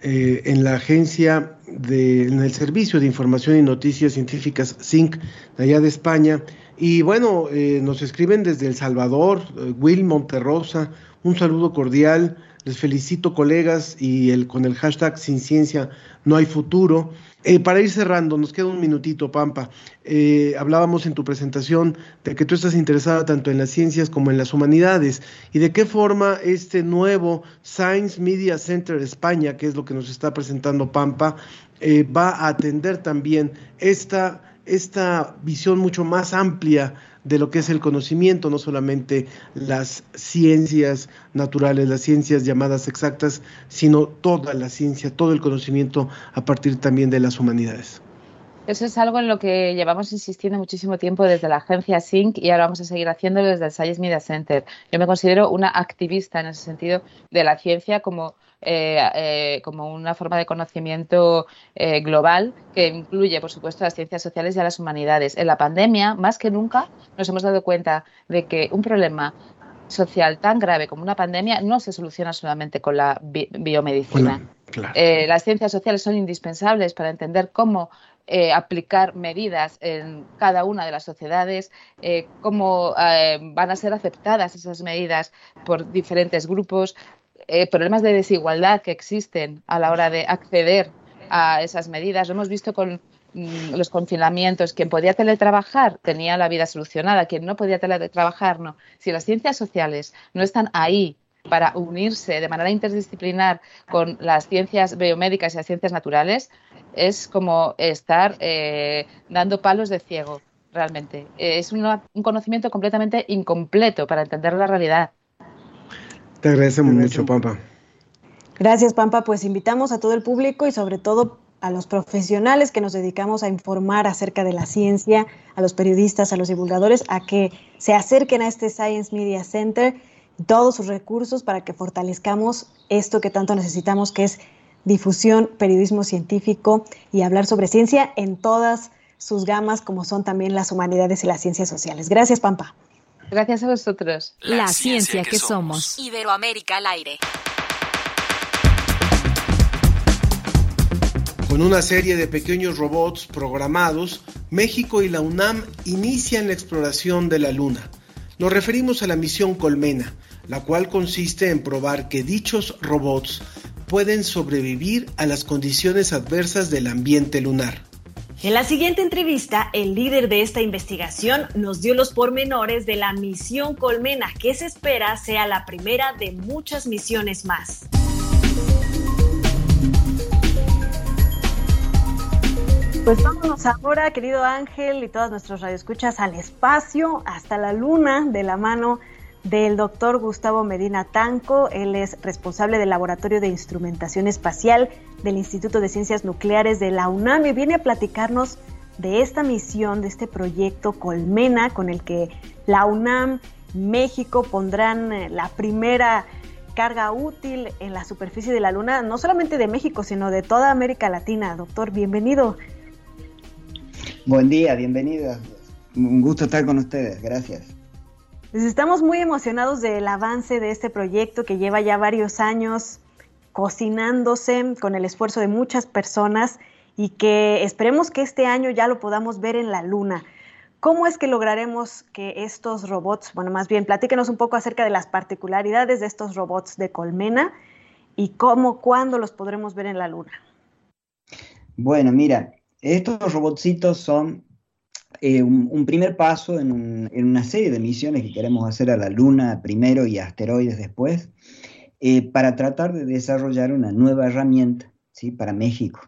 eh, en la agencia de, en el Servicio de Información y Noticias Científicas SINC de allá de España. Y bueno, eh, nos escriben desde El Salvador, eh, Will Monterrosa, un saludo cordial, les felicito colegas y con el hashtag sin ciencia no hay futuro. Eh, para ir cerrando, nos queda un minutito, Pampa. Eh, hablábamos en tu presentación de que tú estás interesada tanto en las ciencias como en las humanidades y de qué forma este nuevo Science Media Center España, que es lo que nos está presentando Pampa, eh, va a atender también esta, esta visión mucho más amplia de lo que es el conocimiento, no solamente las ciencias naturales, las ciencias llamadas exactas, sino toda la ciencia, todo el conocimiento a partir también de las humanidades. Eso es algo en lo que llevamos insistiendo muchísimo tiempo desde la agencia SYNC y ahora vamos a seguir haciéndolo desde el Science Media Center. Yo me considero una activista en ese sentido de la ciencia como, eh, eh, como una forma de conocimiento eh, global que incluye, por supuesto, las ciencias sociales y a las humanidades. En la pandemia, más que nunca, nos hemos dado cuenta de que un problema social tan grave como una pandemia no se soluciona solamente con la bi biomedicina. Bueno, claro. Eh, las ciencias sociales son indispensables para entender cómo eh, aplicar medidas en cada una de las sociedades, eh, cómo eh, van a ser aceptadas esas medidas por diferentes grupos, problemas de desigualdad que existen a la hora de acceder a esas medidas. Lo hemos visto con mm, los confinamientos. Quien podía teletrabajar tenía la vida solucionada, quien no podía teletrabajar no. Si las ciencias sociales no están ahí para unirse de manera interdisciplinar con las ciencias biomédicas y las ciencias naturales, es como estar eh, dando palos de ciego, realmente. Es una- un conocimiento completamente incompleto para entender la realidad. Te agradecemos mucho, Pampa. Gracias, Pampa. Pues invitamos a todo el público y sobre todo a los profesionales que nos dedicamos a informar acerca de la ciencia, a los periodistas, a los divulgadores, a que se acerquen a este Science Media Center todos sus recursos para que fortalezcamos esto que tanto necesitamos, que es difusión, periodismo científico y hablar sobre ciencia en todas sus gamas, como son también las humanidades y las ciencias sociales. Gracias, Pampa. Gracias a vosotros. La, ciencia, que somos. Iberoamérica al aire. Con una serie de pequeños robots programados, México y la UNAM inician la exploración de la Luna. Nos referimos a la misión Colmena, la cual consiste en probar que dichos robots pueden sobrevivir a las condiciones adversas del ambiente lunar. En la siguiente entrevista, el líder de esta investigación nos dio los pormenores de la misión Colmena, que se espera sea la primera de muchas misiones más. Pues vámonos ahora, querido Ángel y todas nuestros radioescuchas, al espacio, hasta la luna, de la mano del doctor Gustavo Medina Tanco. Él es responsable del Laboratorio de Instrumentación Espacial del Instituto de Ciencias Nucleares de la UNAM y viene a platicarnos de esta misión, de este proyecto Colmena, con el que la UNAM, México pondrán eh, la primera carga útil en la superficie de la Luna, no solamente de México, sino de toda América Latina. Doctor, bienvenido. Buen día, bienvenida. Un gusto estar con ustedes, gracias. Pues estamos muy emocionados del avance de este proyecto que lleva ya varios años cocinándose con el esfuerzo de muchas personas y que esperemos que este año ya lo podamos ver en la luna. ¿Cómo es que lograremos que estos robots, bueno, más bien, platíquenos un poco acerca de las particularidades de estos robots de colmena y cómo, cuándo los podremos ver en la luna? Bueno, mira, estos robotcitos son eh, un, primer paso en, una serie de misiones que queremos hacer a la Luna primero y a asteroides después, eh, para tratar de desarrollar una nueva herramienta ¿sí? para México.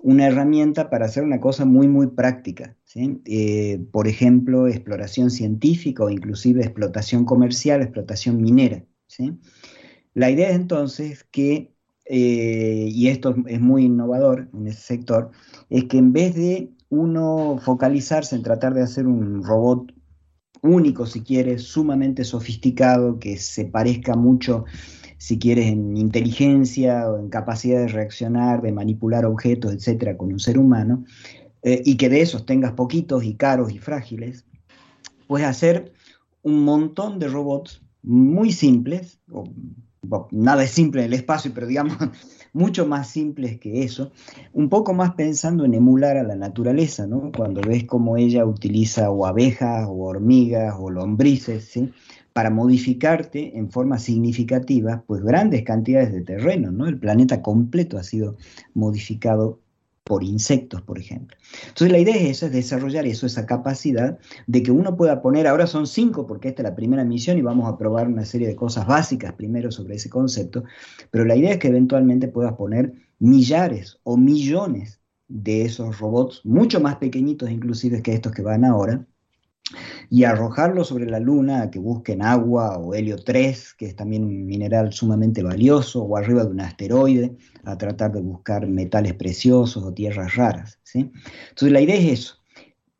Una herramienta para hacer una cosa muy, muy práctica. ¿sí? Eh, por ejemplo, exploración científica o inclusive explotación comercial, explotación minera. ¿sí? La idea es entonces que, y esto es muy innovador en ese sector, es que en vez de uno focalizarse en tratar de hacer un robot único, si quieres, sumamente sofisticado, que se parezca mucho, si quieres, en inteligencia o en capacidad de reaccionar, de manipular objetos, etcétera, con un ser humano, eh, y que de esos tengas poquitos y caros y frágiles, pues hacer un montón de robots muy simples, o, nada es simple en el espacio, pero digamos mucho más simples que eso, un poco más pensando en emular a la naturaleza, ¿no? Cuando ves cómo ella utiliza o abejas o hormigas o lombrices, ¿sí? Para modificarte en forma significativa, pues grandes cantidades de terreno, ¿no? El planeta completo ha sido modificado por insectos, por ejemplo. Entonces la idea es es desarrollar eso, esa capacidad de que uno pueda poner, ahora son cinco porque esta es la primera misión y vamos a probar una serie de cosas básicas primero sobre ese concepto, pero la idea es que eventualmente puedas poner millares o millones de esos robots, mucho más pequeñitos inclusive que estos que van ahora, y arrojarlo sobre la luna a que busquen agua o helio 3, que es también un mineral sumamente valioso, o arriba de un asteroide, a tratar de buscar metales preciosos o tierras raras. ¿sí? Entonces la idea es eso.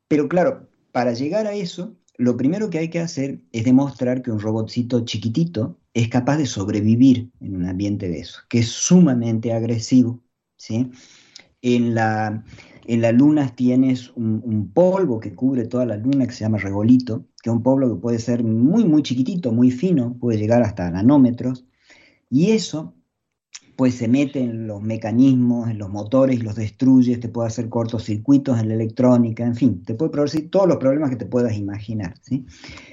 Pero claro, para llegar a eso, lo primero que hay que hacer es demostrar que un robotcito chiquitito es capaz de sobrevivir en un ambiente de eso, que es sumamente agresivo. ¿sí? En la, en la luna tienes un, un, polvo que cubre toda la luna que se llama regolito, que es un polvo que puede ser muy, muy chiquitito, muy fino, puede llegar hasta nanómetros, y eso pues se mete en los mecanismos, en los motores, los destruye, te puede hacer cortocircuitos en la electrónica, en fin, te puede producir todos los problemas que te puedas imaginar, ¿sí?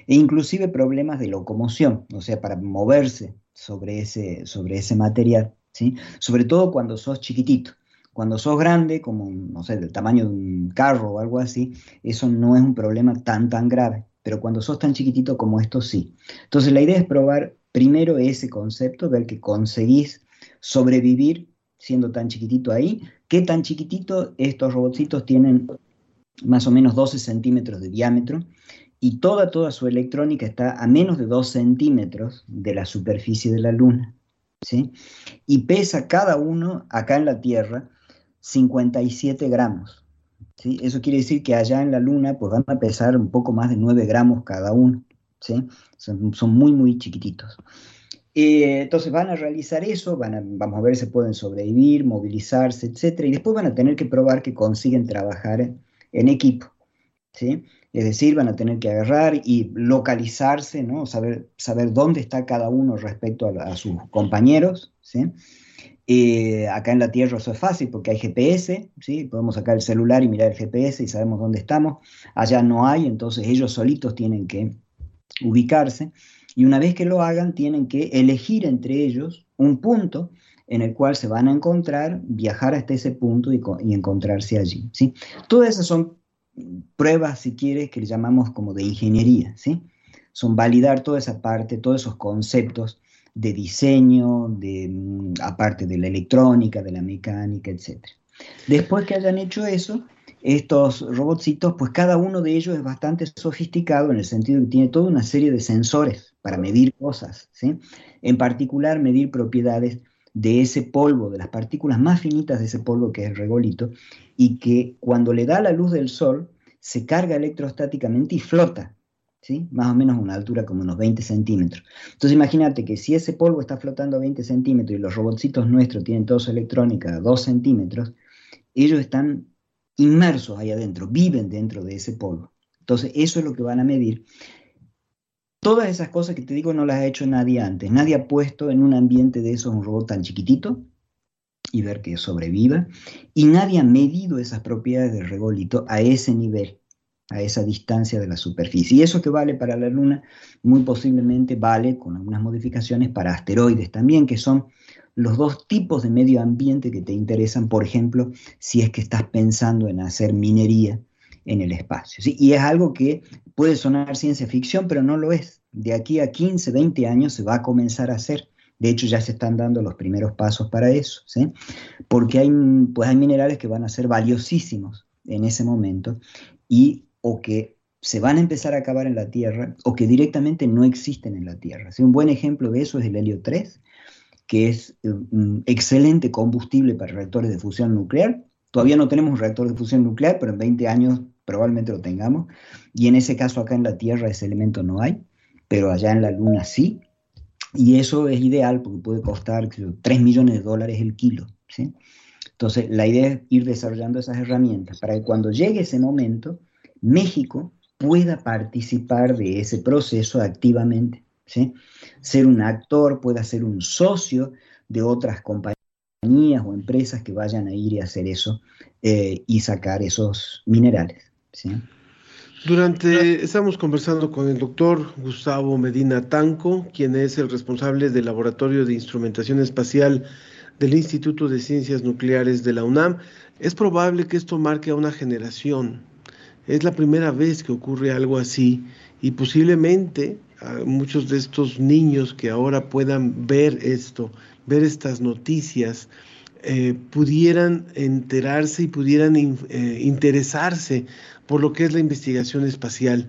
E inclusive problemas de locomoción, o sea, para moverse sobre ese, sobre ese material, ¿sí? Sobre todo cuando sos chiquitito. Cuando sos grande, como, no sé, del tamaño de un carro o algo así, eso no es un problema tan, tan grave. Pero cuando sos tan chiquitito como esto, sí. Entonces la idea es probar primero ese concepto, ver que conseguís sobrevivir siendo tan chiquitito ahí. ¿Qué tan chiquitito? Estos robotcitos tienen más o menos 12 centímetros de diámetro y toda, toda su electrónica está a menos de 2 centímetros de la superficie de la Luna. ¿sí? Y pesa cada uno acá en la Tierra 57 gramos. ¿sí? Eso quiere decir que allá en la Luna pues van a pesar un poco más de 9 gramos cada uno. ¿sí? Son, son muy, muy chiquititos. Eh, entonces van a realizar eso, van a, vamos a ver si pueden sobrevivir, movilizarse, etcétera, y después van a tener que probar que consiguen trabajar en, equipo, ¿sí? Es decir, van a tener que agarrar y localizarse, ¿no? Saber, saber dónde está cada uno respecto a, a sus compañeros, ¿sí? Eh, acá en la Tierra eso es fácil porque hay GPS, ¿sí? podemos sacar el celular y mirar el GPS y sabemos dónde estamos. Allá no hay, entonces ellos solitos tienen que ubicarse y una vez que lo hagan tienen que elegir entre ellos un punto en el cual se van a encontrar, viajar hasta ese punto y, encontrarse allí. ¿sí? Todas esas son pruebas, si quieres, que le llamamos como de ingeniería. ¿sí? Son validar toda esa parte, todos esos conceptos de diseño, de, mm, aparte de la electrónica, de la mecánica, etc. Después que hayan hecho eso, estos robotcitos, pues cada uno de ellos es bastante sofisticado en el sentido que tiene toda una serie de sensores para medir cosas, ¿sí? En particular, medir propiedades de ese polvo, de las partículas más finitas de ese polvo que es el regolito, y que cuando le da la luz del sol, se carga electrostáticamente y flota, Más o menos una altura como unos 20 centímetros. Entonces imagínate que si ese polvo está flotando a 20 centímetros y los robotcitos nuestros tienen toda su electrónica a 2 centímetros, ellos están inmersos ahí adentro, viven dentro de ese polvo. Entonces eso es lo que van a medir Todas esas cosas que te digo no las ha hecho nadie antes. Nadie ha puesto en un ambiente de esos un robot tan chiquitito y ver que sobreviva. Y nadie ha medido esas propiedades del regolito a ese nivel, a esa distancia de la superficie. Y eso que vale para la Luna, muy posiblemente vale, con algunas modificaciones, para asteroides también, que son los dos tipos de medio ambiente que te interesan, por ejemplo, si es que estás pensando en hacer minería en el espacio. Y es algo que puede sonar ciencia ficción, pero no lo es. De aquí a 15, 20 años se va a comenzar a hacer. De hecho, ya se están dando los primeros pasos para eso, ¿sí? porque hay, pues hay minerales que van a ser valiosísimos en ese momento y o que se van a empezar a acabar en la Tierra o que directamente no existen en la Tierra. ¿sí? Un buen ejemplo de eso es el helio 3, que es un excelente combustible para reactores de fusión nuclear. Todavía no tenemos un reactor de fusión nuclear, pero en 20 años probablemente lo tengamos, y en ese caso acá en la Tierra ese elemento no hay, pero allá en la Luna sí, y eso es ideal porque puede costar creo, 3 millones de dólares el kilo. ¿sí? Entonces, la idea es ir desarrollando esas herramientas para que cuando llegue ese momento, México pueda participar de ese proceso activamente. Ser un actor, pueda ser un socio de otras compañías o empresas que vayan a ir y hacer eso eh, y sacar esos minerales. Durante, estamos conversando con el doctor Gustavo Medina Tanco, quien es el responsable del Laboratorio de Instrumentación Espacial del Instituto de Ciencias Nucleares de la UNAM. Es probable que esto marque a una generación. Es la primera vez que ocurre algo así y posiblemente muchos de estos niños que ahora puedan ver esto, ver estas noticias, eh, pudieran enterarse y pudieran eh, interesarse por lo que es la investigación espacial.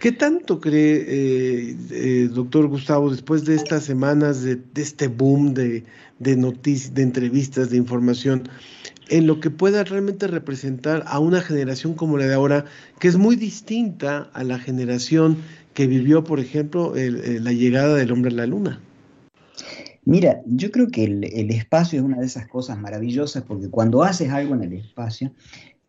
¿Qué tanto cree, eh, doctor Gustavo, después de estas semanas de, de este boom de noticias, de entrevistas, de información, en lo que pueda realmente representar a una generación como la de ahora, que es muy distinta a la generación que vivió, por ejemplo, el- la llegada del hombre a la luna? Mira, yo creo que el, el espacio es una de esas cosas maravillosas porque cuando haces algo en el espacio,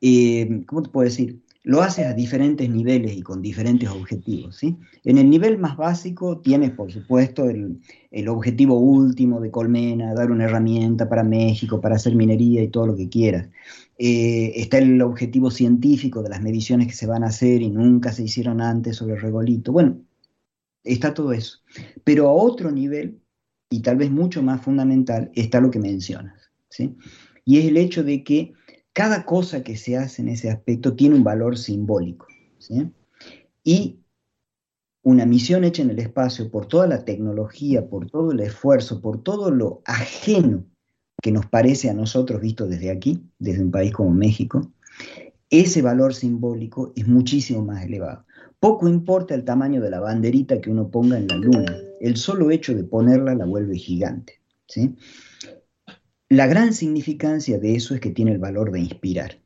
eh, ¿cómo te puedo decir? Lo haces a diferentes niveles y con diferentes objetivos, ¿sí? En el nivel más básico tienes, por supuesto, el, objetivo último de Colmena, dar una herramienta para México, para hacer minería y todo lo que quieras. Eh, está el objetivo científico de las mediciones que se van a hacer y nunca se hicieron antes sobre regolito. Bueno, está todo eso. Pero a otro nivel, y tal vez mucho más fundamental, está lo que mencionas, ¿sí? Y es el hecho de que cada cosa que se hace en ese aspecto tiene un valor simbólico, ¿sí? Y una misión hecha en el espacio por toda la tecnología, por todo el esfuerzo, por todo lo ajeno que nos parece a nosotros visto desde aquí, desde un país como México, ese valor simbólico es muchísimo más elevado. Poco importa el tamaño de la banderita que uno ponga en la luna, el solo hecho de ponerla la vuelve gigante. ¿sí? La gran significancia de eso es que tiene el valor de inspirar.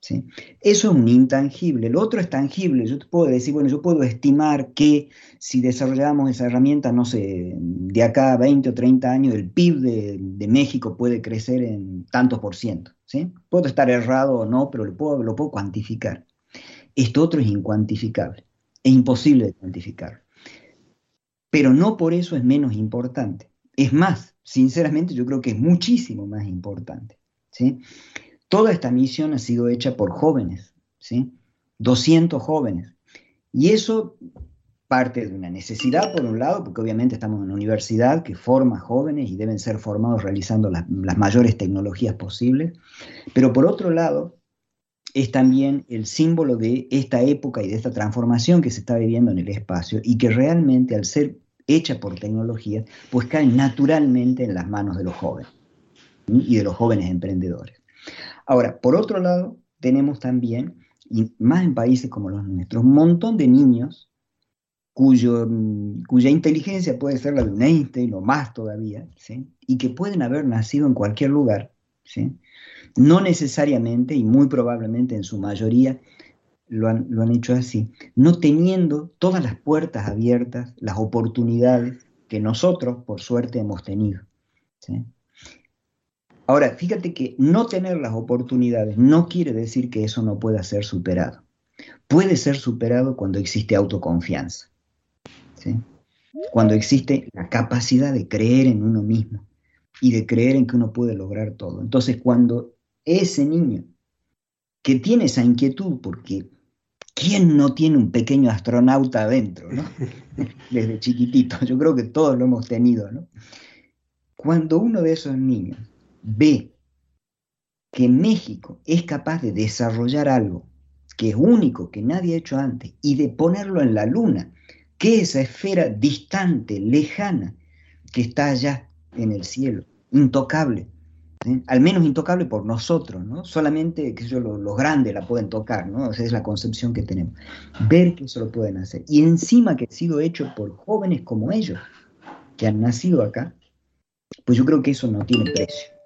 Eso es un intangible, el otro es tangible. Yo puedo decir, bueno, yo puedo estimar que si desarrollamos esa herramienta, no sé, de acá a 20 o 30 años, el PIB de, de México puede crecer en tantos por ciento. ¿sí? Puedo estar errado o no, pero lo puedo, lo puedo cuantificar. Esto otro es incuantificable, es imposible de cuantificar. Pero no por eso es menos importante. Es más, sinceramente yo creo que es muchísimo más importante. ¿sí? Toda esta misión ha sido hecha por jóvenes, ¿sí? 200 jóvenes. Y eso parte de una necesidad, por un lado, porque obviamente estamos en una universidad que forma jóvenes y deben ser formados realizando las, las mayores tecnologías posibles, pero por otro lado, es también el símbolo de esta época y de esta transformación que se está viviendo en el espacio y que realmente al ser hecha por tecnología, pues cae naturalmente en las manos de los jóvenes y de los jóvenes emprendedores. Ahora, por otro lado, tenemos también, y más en países como los nuestros, un montón de niños cuyo, cuya inteligencia puede ser la de un Einstein o más todavía, y que pueden haber nacido en cualquier lugar, ¿sí? no necesariamente y muy probablemente en su mayoría lo han, lo han hecho así, no teniendo todas las puertas abiertas, las oportunidades que nosotros, por suerte, hemos tenido. Ahora, fíjate que no tener las oportunidades no quiere decir que eso no pueda ser superado. Puede ser superado cuando existe autoconfianza, cuando existe la capacidad de creer en uno mismo y de creer en que uno puede lograr todo. Entonces, cuando ese niño que tiene esa inquietud, porque ¿quién no tiene un pequeño astronauta adentro, ¿no? desde chiquitito? Yo creo que todos lo hemos tenido. ¿no? Cuando uno de esos niños ve que México es capaz de desarrollar algo que es único, que nadie ha hecho antes, y de ponerlo en la luna, que esa esfera distante, lejana, que está allá en el cielo, intocable, al menos intocable por nosotros, ¿no? solamente que yo, los, los grandes la pueden tocar, ¿no? esa es la concepción que tenemos, ver que eso lo pueden hacer, y encima que ha sido hecho por jóvenes como ellos, que han nacido acá, pues yo creo que eso no tiene precio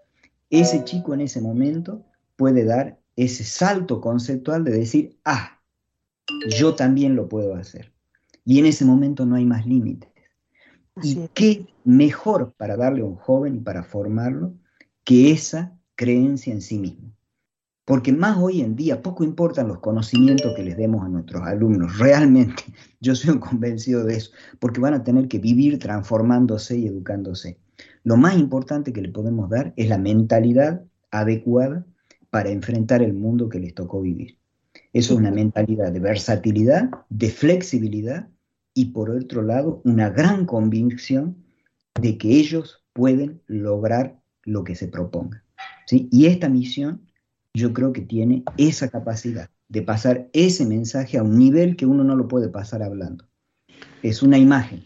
ese chico en ese momento puede dar ese salto conceptual de decir, ah, yo también lo puedo hacer. Y en ese momento no hay más límites. Y qué mejor para darle a un joven y para formarlo que esa creencia en sí mismo. Porque más hoy en día poco importan los conocimientos que les demos a nuestros alumnos. Realmente, yo soy un convencido de eso, porque van a tener que vivir transformándose y educándose. Lo más importante que le podemos dar es la mentalidad adecuada para enfrentar el mundo que les tocó vivir. Eso es una mentalidad de versatilidad, de flexibilidad y por otro lado una gran convicción de que ellos pueden lograr lo que se proponga. ¿sí? Y esta misión yo creo que tiene esa capacidad de pasar ese mensaje a un nivel que uno no lo puede pasar hablando. Es una imagen.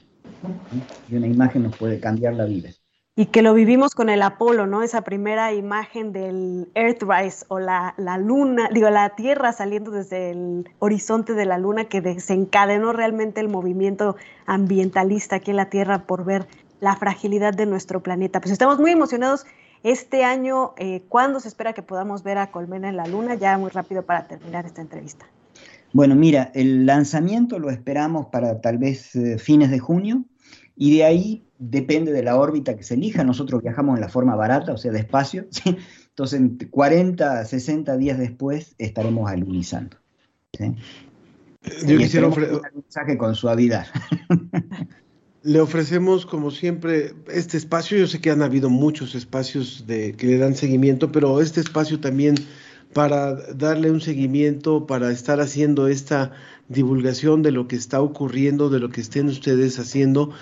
Y una imagen nos puede cambiar la vida. y que lo vivimos con el Apolo, ¿no? Esa primera imagen del Earthrise o la, la, luna, digo, la Tierra saliendo desde el horizonte de la luna que desencadenó realmente el movimiento ambientalista aquí en la Tierra por ver la fragilidad de nuestro planeta. Pues estamos muy emocionados este año. Eh, ¿Cuándo se espera que podamos ver a Colmena en la luna? Ya muy rápido para terminar esta entrevista. Bueno, mira, el lanzamiento lo esperamos para tal vez eh, fines de junio y de ahí depende de la órbita que se elija. Nosotros viajamos en la forma barata, o sea, despacio. ¿sí? Entonces, 40, 60 días después estaremos alunizando. ¿sí? Yo quisiera ofrecer un mensaje con suavidad. Le ofrecemos, como siempre, este espacio. Yo sé que han habido muchos espacios de, que le dan seguimiento, pero este espacio también para darle un seguimiento, para estar haciendo esta divulgación de lo que está ocurriendo, de lo que estén ustedes haciendo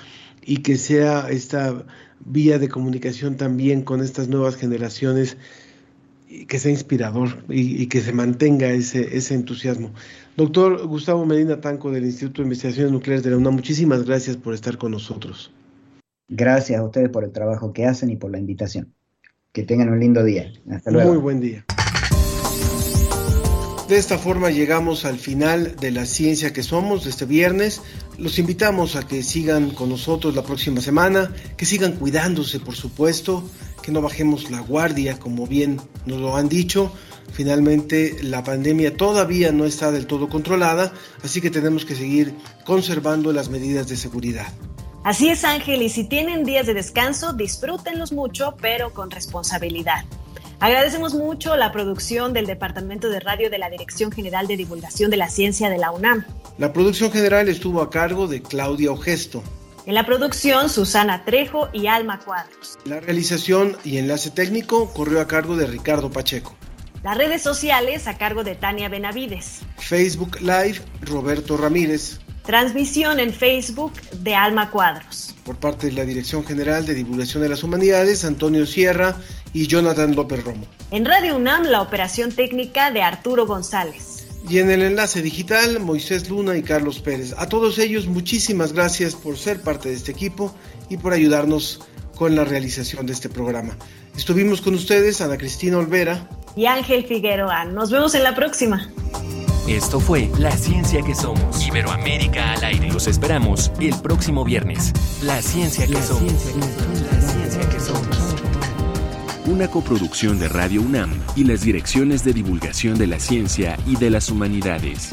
y que sea esta vía de comunicación también con estas nuevas generaciones que sea inspirador y, y, que se mantenga ese, ese entusiasmo. Doctor Gustavo Medina Tanco del Instituto de Investigaciones Nucleares de la UNAM, muchísimas gracias por estar con nosotros. Gracias a ustedes por el trabajo que hacen y por la invitación. Que tengan un lindo día. Hasta luego. Muy buen día. De esta forma llegamos al final de la ciencia que somos de este viernes. Los invitamos a que sigan con nosotros la próxima semana, que sigan cuidándose, por supuesto, que no bajemos la guardia, como bien nos lo han dicho. Finalmente, la pandemia todavía no está del todo controlada, así que tenemos que seguir conservando las medidas de seguridad. Así es, Ángel, y si tienen días de descanso, disfrútenlos mucho, pero con responsabilidad. Agradecemos mucho la producción del Departamento de Radio de la Dirección General de Divulgación de la Ciencia de la UNAM. La producción general estuvo a cargo de Claudia Ogesto. En la producción, Susana Trejo y Alma Cuadros. La realización y enlace técnico corrió a cargo de Ricardo Pacheco. Las redes sociales a cargo de Tania Benavides. Facebook Live, Roberto Ramírez. Transmisión en Facebook de Alma Cuadros. Por parte de la Dirección General de Divulgación de las Humanidades, Antonio Sierra y Jonathan López Romo. En Radio UNAM, la operación técnica de Arturo González. Y en el enlace digital, Moisés Luna y Carlos Pérez. A todos ellos, muchísimas gracias por ser parte de este equipo y por ayudarnos con la realización de este programa. Estuvimos con ustedes, Ana Cristina Olvera y Ángel Figueroa. Nos vemos en la próxima. Esto fue La Ciencia que Somos. Iberoamérica al aire. Los esperamos el próximo viernes. La Ciencia que, la somos. Ciencia que somos. La Ciencia que Somos. Una coproducción de Radio UNAM y las direcciones de divulgación de la ciencia y de las humanidades.